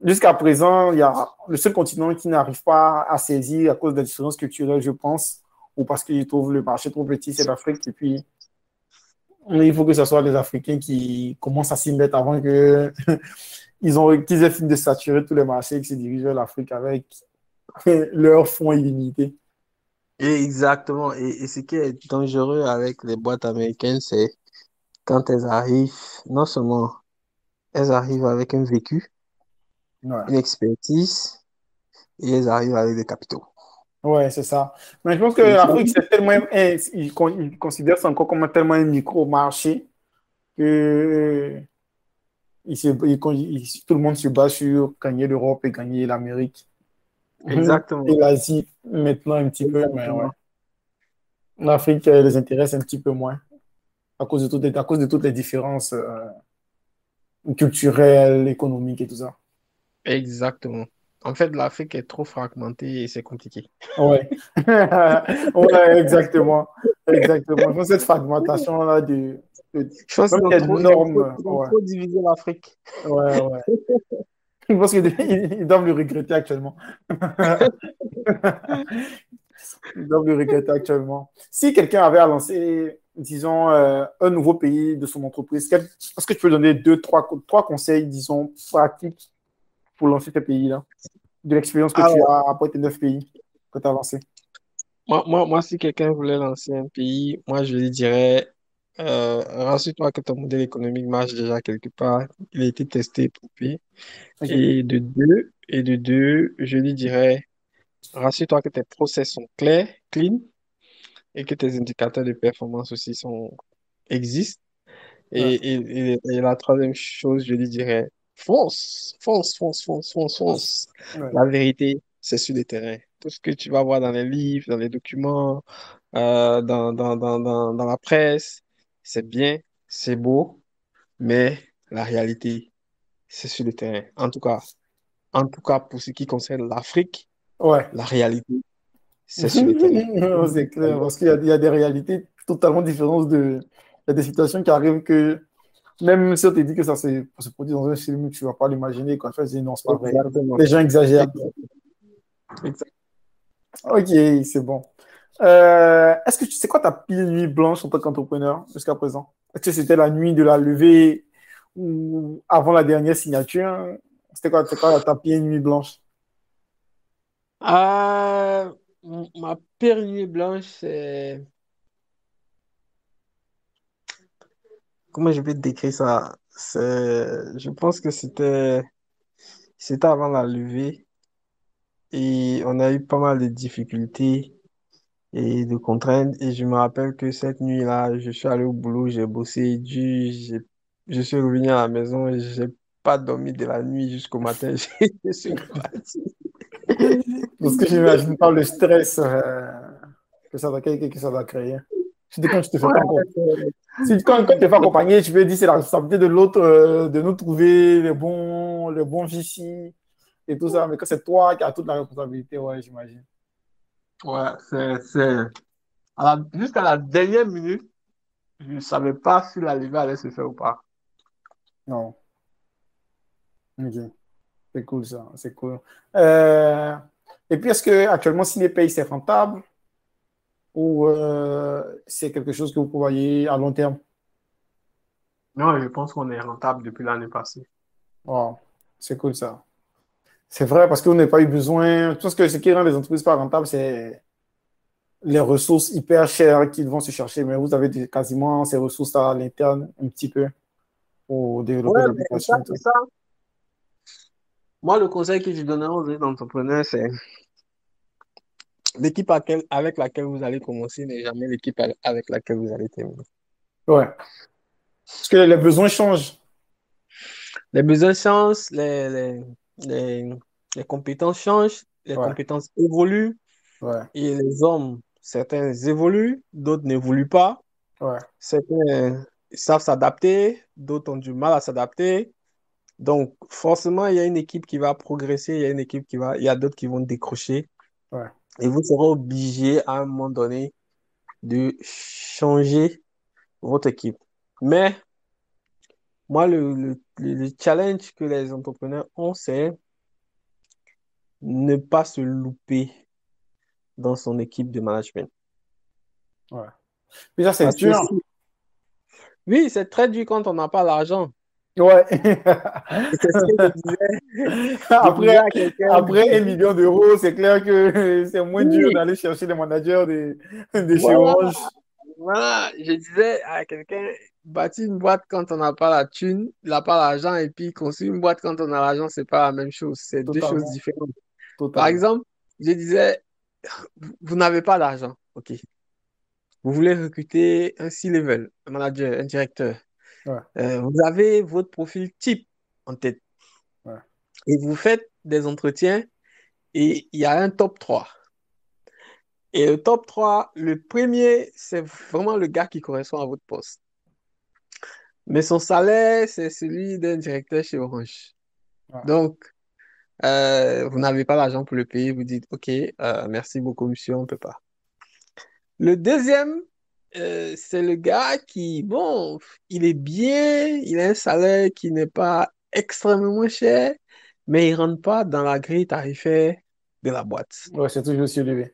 Jusqu'à présent, il y a le seul continent qui n'arrive pas à saisir à cause des différences culturelles, je pense, ou parce qu'il trouve le marché trop petit, c'est l'Afrique. Et puis, il faut que ce soit les Africains qui commencent à s'y mettre avant que ils ont qu'ils aient fini de saturer tous les marchés et qui se dirigent vers l'Afrique avec leurs fonds illimités. Exactement. Et, et ce qui est dangereux avec les boîtes américaines, c'est quand elles arrivent, non seulement elles arrivent avec un vécu, Ouais, une expertise, et elles arrivent avec des capitaux. ouais c'est ça. Mais je pense que l'Afrique, c'est tellement, ils, ils considèrent ça encore comme tellement un micro-marché que il se- il- tout le monde se bat sur gagner l'Europe et gagner l'Amérique. Exactement. Et l'Asie maintenant un petit peu, mais ouais. L'Afrique les intéresse un petit peu moins à cause de toutes les, à cause de toutes les différences euh, culturelles, économiques et tout ça. Exactement. En fait, l'Afrique est trop fragmentée et c'est compliqué. Ouais, ouais, exactement, exactement. Cette fragmentation-là de, de- Je pense Comme qu'ils ont il y a trop, ils ont normes, trop- ils ont ouais. trop divisé l'Afrique. ouais, ouais. Je pense qu'ils ils doivent le regretter actuellement. Ils doivent le regretter actuellement. Si quelqu'un avait à lancer, disons, euh, un nouveau pays de son entreprise, est-ce que tu peux donner deux, trois, trois conseils, disons, pratiques pour lancer ce pays-là? De l'expérience que tu Alors. as après tes neuf pays que tu as lancés. Moi, moi, moi, si quelqu'un voulait lancer un pays, moi, je lui dirais, euh, rassure-toi que ton modèle économique marche déjà quelque part. Il a été testé et prouvé. Ok. Et de deux, et de deux, je lui dirais, rassure-toi que tes process sont clairs, clean, et que tes indicateurs de performance aussi sont, existent. Et, Ouais. et, et, et la troisième chose, je lui dirais, fonce, fonce, fonce, fonce, fonce, fonce. Ouais. La vérité, c'est sur le terrain. Tout ce que tu vas voir dans les livres, dans les documents, euh, dans, dans, dans, dans, dans la presse, c'est bien, c'est beau, mais la réalité, c'est sur le terrain. En tout cas, en tout cas, pour ce qui concerne l'Afrique, Ouais. la réalité, c'est sur le terrain. C'est clair, parce qu'il y a, il y a des réalités totalement différentes de, il y a des situations qui arrivent que même si on te dit que ça se, se produit dans un film, tu ne vas pas l'imaginer quand tu fais non, c'est pas vrai. Exactement. Les gens exagèrent. Exact. Ok, c'est bon. Euh, est-ce que tu sais quoi ta pire nuit blanche en tant qu'entrepreneur jusqu'à présent? Est-ce que c'était la nuit de la levée ou avant la dernière signature? C'était quoi, c'était quoi ta pire nuit blanche? Euh, ma pire nuit blanche, c'est... Comment je vais décrire ça? C'est... Je pense que c'était... C'était avant la levée et on a eu pas mal de difficultés et de contraintes. Et je me rappelle que cette nuit-là, je suis allé au boulot, j'ai bossé dur, j'ai- je suis revenu à la maison et j'ai pas dormi de la nuit jusqu'au matin. Je suis reparti. Parce que j'imagine pas le stress euh, que ça doit, que, ça doit créer. Quand tu te fais pas accompagner. Si, quand, quand tu te fais accompagner, tu peux dire c'est la responsabilité de l'autre euh, de nous trouver les bons, les bons vici, et tout ça. Mais quand c'est toi qui as toute la responsabilité, ouais, j'imagine. Ouais, c'est, Jusqu'à la dernière minute, je ne savais pas si la levée allait se faire ou pas. Non. Ok. C'est cool ça, c'est cool. Euh, et puis, est-ce que actuellement, Cinépay, c'est rentable? Ou euh, c'est quelque chose que vous voyez à long terme? Non, je pense qu'on est rentable depuis l'année passée. Wow, c'est cool ça. C'est vrai parce qu'on n'a pas eu besoin. Je pense que ce qui rend les entreprises pas rentables, c'est les ressources hyper chères qu'ils vont se chercher. Mais vous avez quasiment ces ressources à l'interne un petit peu pour développer Ouais, mais ça, l'application ça. Moi, le conseil que je donnerais aux entrepreneurs, c'est l'équipe avec laquelle vous allez commencer n'est jamais l'équipe avec laquelle vous allez terminer. Ouais. Parce que les besoins changent. Les besoins changent, les, les, les, les compétences changent, les Ouais. compétences évoluent Ouais, et les hommes, certains évoluent, d'autres n'évoluent pas. ouais, Certains savent s'adapter, d'autres ont du mal à s'adapter. Donc, forcément, il y a une équipe qui va progresser, il y a une équipe qui va, il y a d'autres qui vont décrocher. ouais. Et vous serez obligé à un moment donné de changer votre équipe. Mais moi, le, le, le le challenge que les entrepreneurs ont, c'est ne pas se louper dans son équipe de management. ouais. Mais ça, c'est dur. oui, c'est très dur quand on n'a pas l'argent. Ouais. C'est ce que je disais. Après, à après un million d'euros, c'est clair que c'est moins dur d'aller chercher les managers des, des Voilà. Orange. Voilà, je disais à quelqu'un, bâtir une boîte quand on n'a pas la thune, il n'a pas l'argent, et puis construire une boîte quand on a l'argent, c'est pas la même chose. C'est deux choses différentes. Par exemple, je disais, vous, vous n'avez pas d'argent, ok. Vous voulez recruter un C-level, un manager, un directeur. Ouais. Euh, vous avez votre profil type en tête. Ouais. Et vous faites des entretiens et il y a un top 3. Et le top 3, le premier, c'est vraiment le gars qui correspond à votre poste. Mais son salaire, c'est celui d'un directeur chez Orange. Ouais. Donc, euh, vous n'avez pas l'argent pour le payer, vous dites, OK, euh, merci beaucoup, monsieur, on ne peut pas. Le deuxième, euh, c'est le gars qui, bon, il est bien, il a un salaire qui n'est pas extrêmement cher, mais il ne rentre pas dans la grille tarifaire de la boîte. Ouais, c'est toujours élevé.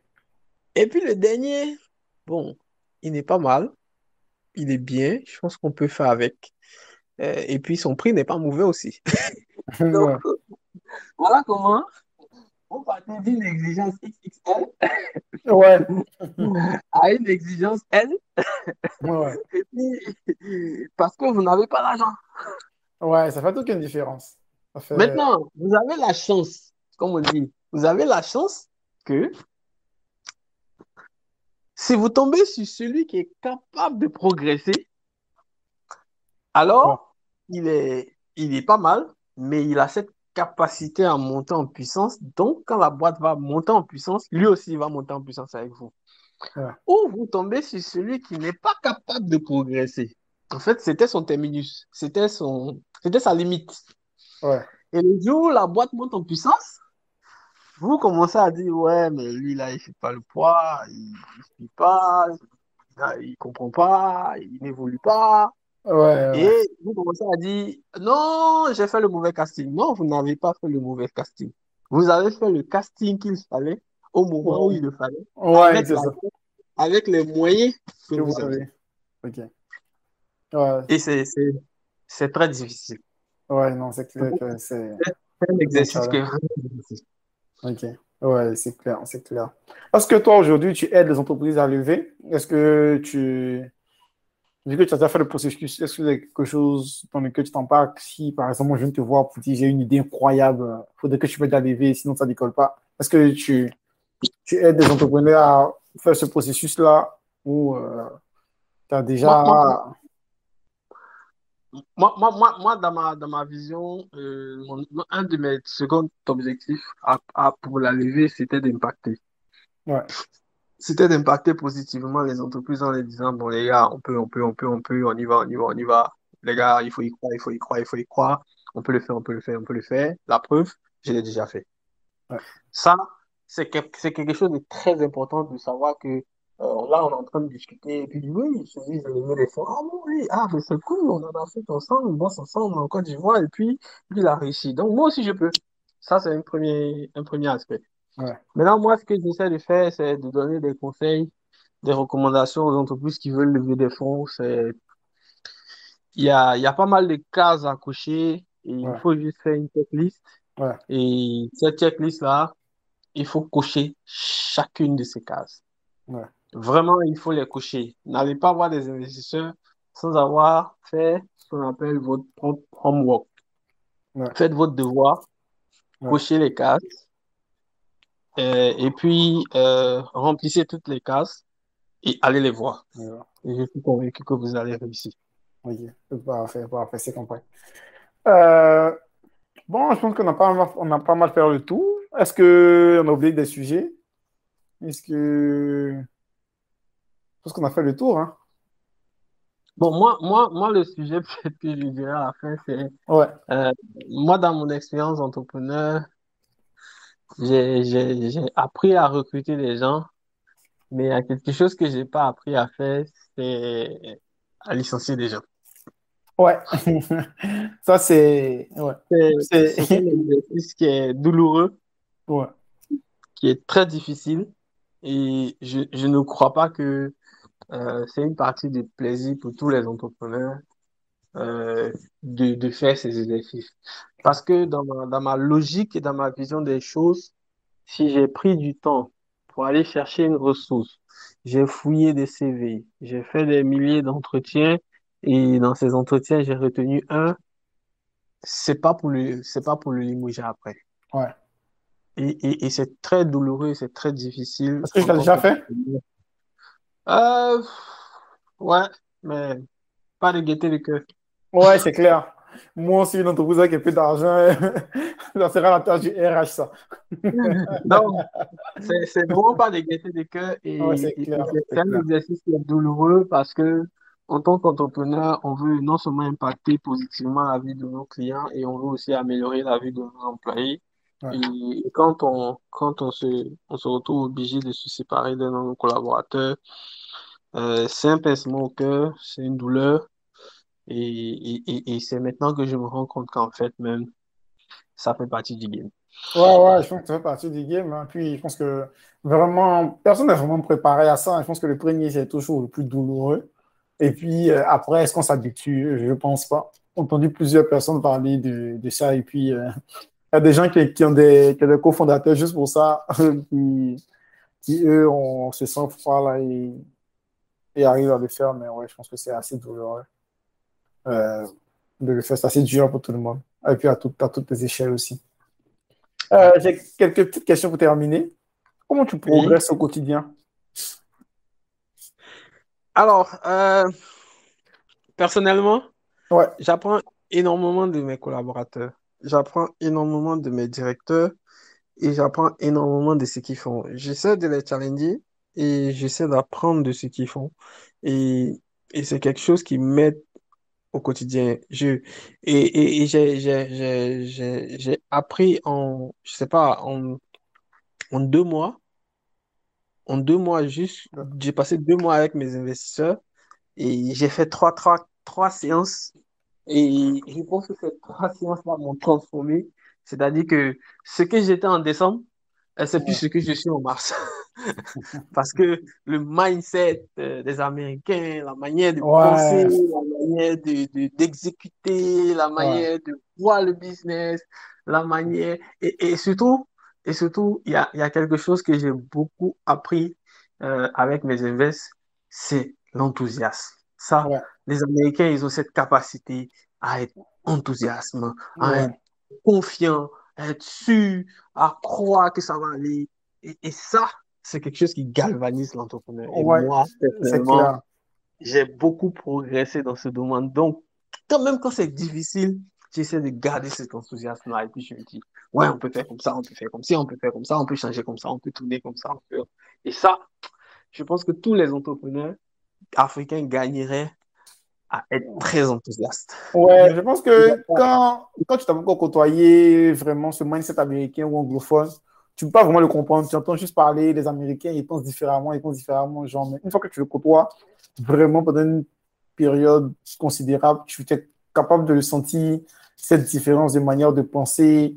Et puis le dernier, bon, il n'est pas mal, il est bien, je pense qu'on peut faire avec. Euh, et puis son prix n'est pas mauvais aussi. Ouais. Donc, voilà comment on partait d'une exigence XXL Ouais. à une exigence L, Ouais. et puis parce que vous n'avez pas l'argent. Ouais, ça fait toute une différence. Fait... Maintenant, vous avez la chance, comme on dit, vous avez la chance que si vous tombez sur celui qui est capable de progresser, alors il est, il est pas mal, mais il a cette capacité à monter en puissance. Donc, quand la boîte va monter en puissance, lui aussi va monter en puissance avec vous. Ouais. Ou vous tombez sur celui qui n'est pas capable de progresser. En fait, c'était son terminus, c'était son, c'était sa limite. Ouais. Et le jour où la boîte monte en puissance, vous commencez à dire, ouais, mais lui, là, il fait pas le poids, il ne suit pas, il comprend pas, il n'évolue pas. Ouais, ouais. Et vous commencez à dire, non, j'ai fait le mauvais casting. Non, vous n'avez pas fait le mauvais casting. Vous avez fait le casting qu'il fallait au moment où il le fallait, avec, la- ça. avec les moyens que Que vous vous avez. avez. Ok. Ouais, Et c'est, très difficile. ouais, non, c'est clair que c'est. Un exercice difficile. Ok. Ouais, c'est clair, c'est clair. Est-ce que toi, aujourd'hui, tu aides les entreprises à lever? Est-ce que tu. Vu que tu as déjà fait le processus, est-ce que c'est quelque chose dans lequel tu t'embarques? Si, par exemple, je viens te voir pour dire j'ai une idée incroyable, il faudrait que tu m'aides à lever, sinon ça ne décolle pas. Est-ce que tu, tu aides les entrepreneurs à faire ce processus-là ou tu as déjà. Moi, Moi, moi, moi, dans ma, dans ma vision, euh, mon- un de mes seconds objectifs à, à- pour la levée, c'était d'impacter. Ouais. C'était d'impacter positivement les entreprises en les disant, bon, les gars, on peut, on peut, on peut, on peut, on y va, on y va, on y va. Les gars, il faut y croire, il faut y croire, il faut y croire. On peut le faire, on peut le faire, on peut le faire. La preuve, je l'ai déjà fait. Ouais. Ça, c'est que- c'est quelque chose de très important de savoir que euh, là, on est en train de discuter, et puis oui, disent, ils lèvent des fonds. Ah bon, oui, ah, mais c'est cool, on en a fait ensemble, on bosse ensemble en Côte d'Ivoire, et puis lui, il a réussi. Donc, moi aussi, je peux. Ça, c'est un premier, un premier aspect. Ouais. Maintenant, moi, ce que j'essaie de faire, c'est de donner des conseils, des recommandations aux entreprises qui veulent lever des fonds. Il y a, y a pas mal de cases à cocher, et il faut juste faire une checklist. Ouais. Et cette checklist-là, il faut cocher chacune de ces cases. Ouais. Vraiment, il faut les cocher. N'allez pas voir des investisseurs sans avoir fait ce qu'on appelle votre propre homework. Faites votre devoir, cochez les cases, euh, et puis euh, remplissez toutes les cases et allez les voir. Et je suis convaincu que vous allez réussir. Ok, parfait, parfait, c'est compris. Euh, bon, je pense qu'on a pas mal, on a pas mal fait le tour. Est-ce qu'on a oublié des sujets? Est-ce que... Je pense qu'on a fait le tour, hein? Bon, moi, moi, moi, le sujet peut-être que je dirais à la fin, c'est Ouais, euh, moi, dans mon expérience d'entrepreneur, j'ai, appris à recruter des gens, mais il y a quelque chose que j'ai pas appris à faire, c'est à licencier des gens. ouais. Ça. Ouais, c'est un exercice qui est douloureux, Ouais, qui est très difficile, et je, je ne crois pas que euh, c'est une partie du plaisir pour tous les entrepreneurs euh, de, de faire ces exercices. Parce que dans ma, dans ma logique et dans ma vision des choses, si j'ai pris du temps pour aller chercher une ressource, j'ai fouillé des CV, j'ai fait des milliers d'entretiens et dans ces entretiens, j'ai retenu un, c'est pas pour le, c'est pas pour le limoger après. ouais. Et, et, et c'est très douloureux, c'est très difficile Est-ce que tu l'as tant déjà fait? Euh, ouais, mais pas de gaieté de cœur. Ouais, c'est clair. Moi aussi, une entreprise avec un peu d'argent, ça sera la tâche du RH, ça. Donc, c'est vraiment pas de gaieté de cœur et, Ouais, c'est un exercice qui est douloureux parce que en tant qu'entrepreneur, on veut non seulement impacter positivement la vie de nos clients et on veut aussi améliorer la vie de nos employés. Ouais. Et, et quand on, quand on se, on se retrouve obligé de se séparer de nos collaborateurs, euh, c'est un pincement au cœur, c'est une douleur. Et, et, et, c'est maintenant que je me rends compte qu'en fait, même, ça fait partie du game. Ouais, ouais, je pense que ça fait partie du game. hein. Puis, je pense que vraiment, personne n'est vraiment préparé à ça. Je pense que le premier, c'est toujours le plus douloureux. Et puis, euh, après, est-ce qu'on s'habitue? Je ne pense pas. J'ai entendu plusieurs personnes parler de, de ça. Et puis, euh, il y a des gens qui, qui ont des, des cofondateurs juste pour ça, qui, qui eux, on se sent froid là et, et arrivent à le faire. Mais ouais, je pense que c'est assez douloureux de le faire. C'est assez dur pour tout le monde. Et puis, à, tout- à toutes les échelles aussi. Euh, j'ai quelques petites questions pour terminer. Comment tu progresses au quotidien? Alors, euh, personnellement, Ouais, j'apprends énormément de mes collaborateurs. J'apprends énormément de mes directeurs et j'apprends énormément de ce qu'ils font. J'essaie de les challenger et j'essaie d'apprendre de ce qu'ils font. Et, et c'est quelque chose qui m'aide au quotidien. Je, et et, et j'ai, appris en, je sais pas, en, en deux mois, en deux mois juste, j'ai passé deux mois avec mes investisseurs et j'ai fait trois, trois, trois séances et je pense que ces trois séances-là m'ont transformé. C'est-à-dire que ce que j'étais en décembre, euh, c'est plus ce que je suis en mars. Parce que le mindset euh, des Américains, la manière de penser, la manière de, de- d'exécuter, la ouais, manière de voir le business, la manière... Et, et surtout, et surtout, il y a, y a quelque chose que j'ai beaucoup appris euh, avec mes invests, c'est l'enthousiasme. Ça, ouais, les Américains, ils ont cette capacité à être enthousiasme, à ouais, être confiant, à être sûr, à croire que ça va aller. Et, et ça, c'est quelque chose qui galvanise l'entrepreneur. Et moi, personnellement. J'ai beaucoup progressé dans ce domaine. Donc, quand même quand c'est difficile, j'essaie de garder cet enthousiasme-là. Et puis, je me dis, ouais, on peut faire comme ça, on peut faire comme ci, on peut faire comme ça, on peut changer comme ça, on peut tourner comme ça. Et ça, je pense que tous les entrepreneurs africains gagneraient à être très enthousiaste. Ouais, je pense que quand, quand tu t'as encore côtoyé vraiment ce mindset américain ou anglophone, tu peux pas vraiment le comprendre. Tu entends juste parler des Américains, ils pensent différemment, ils pensent différemment. Genre, mais une fois que tu le côtoies, vraiment pendant une période considérable, tu es capable de le sentir, cette différence de manière de penser,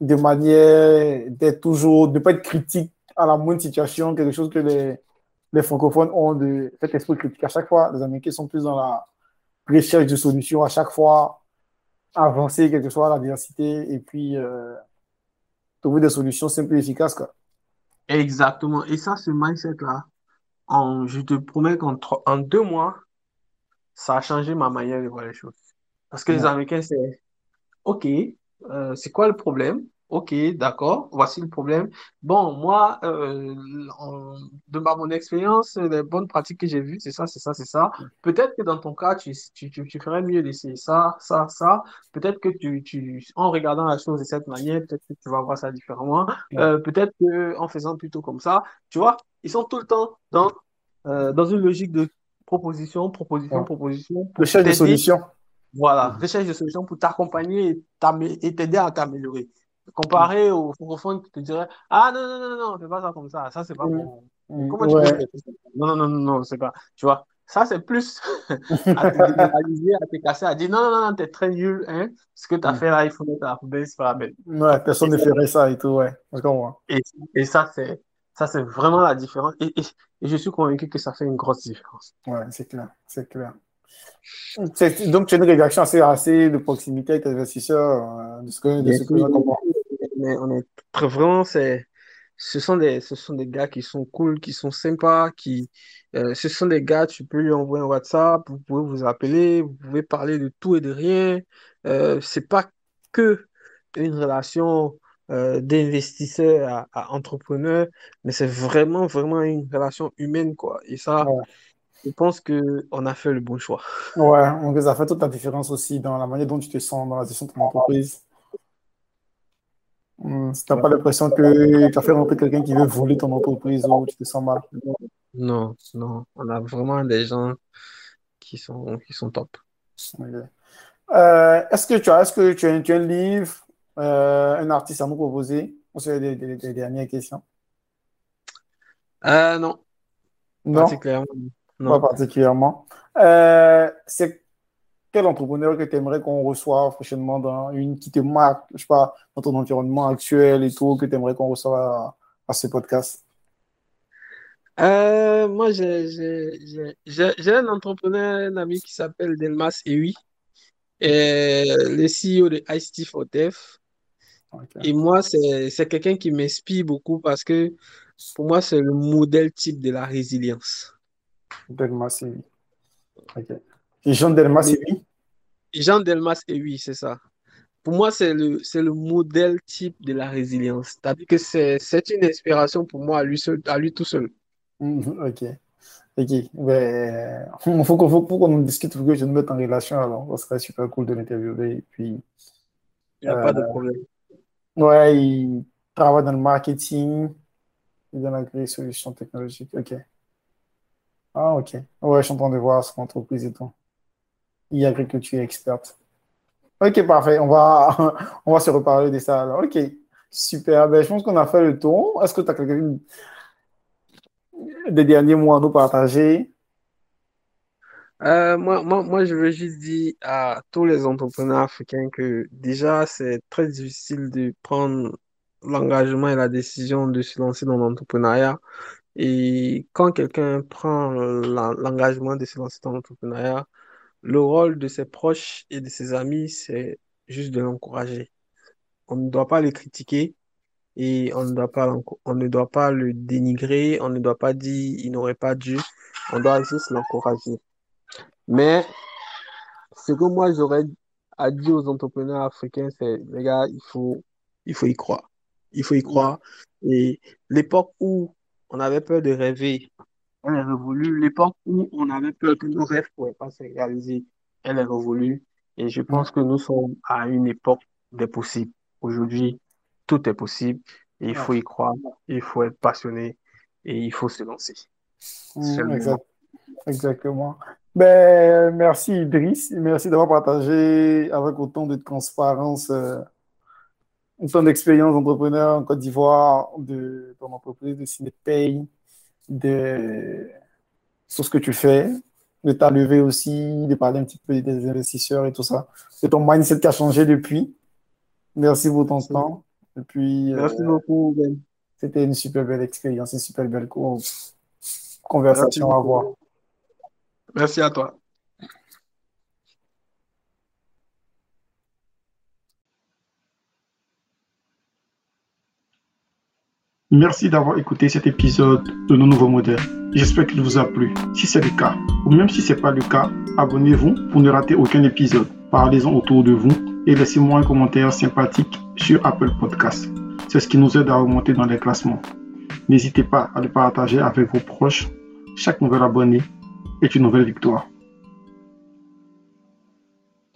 de manière d'être toujours, de ne pas être critique à la moindre situation, quelque chose que les, francophones ont de cet esprit critique. À chaque fois, les Américains sont plus dans la recherche de solutions, à chaque fois avancer, quelle que soit la diversité, et puis euh, trouver des solutions simples et efficaces. Quoi. Exactement. Et ça, ce mindset-là, en, je te promets qu'en en deux mois, ça a changé ma manière de voir les choses. Parce que les Américains, c'est OK, euh, c'est quoi le problème? Ok, d'accord, voici le problème. Bon, moi, euh, de mon expérience, les bonnes pratiques que j'ai vues, c'est ça, c'est ça, c'est ça. Peut-être que dans ton cas, tu, tu, tu, ferais mieux d'essayer ça, ça, ça. Peut-être que tu, tu, en regardant la chose de cette manière, peut-être que tu vas voir ça différemment. Euh, peut-être que en faisant plutôt comme ça, tu vois, ils sont tout le temps dans, euh, dans une logique de proposition, proposition, proposition. Recherche de solutions. Voilà, recherche de solutions pour t'accompagner et t'aider à t'améliorer. Comparé aux francophones qui te diraient Ah non, non, non, non, fais pas ça comme ça, ça c'est pas bon. Comment tu peux Non, non, non, non, non, c'est pas. Tu vois, ça c'est plus à te démoraliser, à te casser, à dire Non, non, non, non t'es très nul, hein. Ce que t'as fait là, il faut mettre à la poubelle, c'est pas la peine. Ouais, personne ne ferait ça et tout, ouais. Et, et ça, c'est. Ça, c'est vraiment la différence. Et, et, je suis convaincu que ça fait une grosse différence. Ouais, c'est clair, c'est clair. Donc, tu as une réaction assez, assez de proximité avec tes investisseurs, euh, de ce que, de ce que on est très vraiment, c'est, ce sont des, ce sont des gars qui sont cool, qui sont sympas, qui, euh, ce sont des gars, tu peux lui envoyer un WhatsApp, vous pouvez vous appeler, vous pouvez parler de tout et de rien. Euh, c'est pas que une relation euh, d'investisseur à, à, entrepreneur, mais c'est vraiment, vraiment une relation humaine, quoi. Et ça, je pense qu'on a fait le bon choix. Ouais, donc ça fait toute la différence aussi dans la manière dont tu te sens dans la gestion de ton entreprise. Hmm, tu n'as pas l'impression que tu as fait rentrer quelqu'un qui veut voler ton entreprise ou tu te sens mal. Non, non. On a vraiment des gens qui sont, qui sont top. Euh, est-ce que tu as, est-ce que tu as, tu as un livre, euh, un artiste à nous proposer? Ou c'est des, des, dernières questions? Euh, non. Non? Particulièrement. Non. Pas particulièrement. C'est quel entrepreneur que tu aimerais qu'on reçoive prochainement dans une qui te marque, je sais pas, dans ton environnement actuel et tout, que tu aimerais qu'on reçoive à, ce podcast? Euh, moi, j'ai un entrepreneur, un ami qui s'appelle Delmas Ewi, et le CEO de ICT for Dev. Et moi, c'est quelqu'un qui m'inspire beaucoup parce que pour moi, c'est le modèle type de la résilience. Delmas Ewi. Ok. Jean Delmas Ewi? Jean Delmas Ewi, c'est ça. Pour moi, c'est le, c'est le modèle type de la résilience. C'est-à-dire que c'est, c'est une inspiration pour moi à lui, seul, à lui tout seul. Mhm, ok. Ok. Ben, il faut qu'on, faut, qu'on discute, pour que je me mette en relation alors. Ça serait super cool de l'interviewer. Et puis, il n'y a pas de euh, problème. Ouais, il travaille dans le marketing et dans la solution technologique. Ok. Ah, ok. Ouais, je suis en train de voir son entreprise et tout. Et agriculture experte. Ok, parfait. On va, on va se reparler de ça alors. Ok, super. Ben, je pense qu'on a fait le tour. Est-ce que tu as quelque des derniers mots à nous partager? Euh, moi, moi, moi, je veux juste dire à tous les entrepreneurs africains que déjà, c'est très difficile de prendre l'engagement et la décision de se lancer dans l'entrepreneuriat. Et quand quelqu'un prend l'engagement de se lancer dans l'entrepreneuriat, le rôle de ses proches et de ses amis, c'est juste de l'encourager. On ne doit pas le critiquer et on ne doit pas, on ne doit pas le dénigrer, on ne doit pas dire il n'aurait pas dû, on doit juste l'encourager. Mais ce que moi j'aurais à dire aux entrepreneurs africains, c'est les gars, il faut, il faut y croire. Il faut y croire. Et l'époque où on avait peur de rêver, elle est révolue. L'époque où on avait peur que nos rêves ne pourraient pas se réaliser, elle est révolue. Et je pense que nous sommes à une époque des possibles. Aujourd'hui, tout est possible. Et il faut y croire, il faut être passionné et il faut se lancer. Mmh, exactement. Ben, merci Idriss, merci d'avoir partagé avec autant de transparence euh, autant d'expérience d'entrepreneur en Côte d'Ivoire, de ton entreprise, de Cinépay, de sur ce que tu fais, de ta levée aussi, de parler un petit peu des investisseurs et tout ça. C'est ton mindset qui a changé depuis. Merci pour ton temps. Et puis, euh, Merci beaucoup, Ben. C'était une super belle expérience, une super belle conversation à avoir. Merci à toi. Merci d'avoir écouté cet épisode de nos nouveaux modèles. J'espère qu'il vous a plu. Si c'est le cas, ou même si ce n'est pas le cas, abonnez-vous pour ne rater aucun épisode. Parlez-en autour de vous et laissez-moi un commentaire sympathique sur Apple Podcasts. C'est ce qui nous aide à remonter dans les classements. N'hésitez pas à le partager avec vos proches. Chaque nouvel abonné est une nouvelle victoire.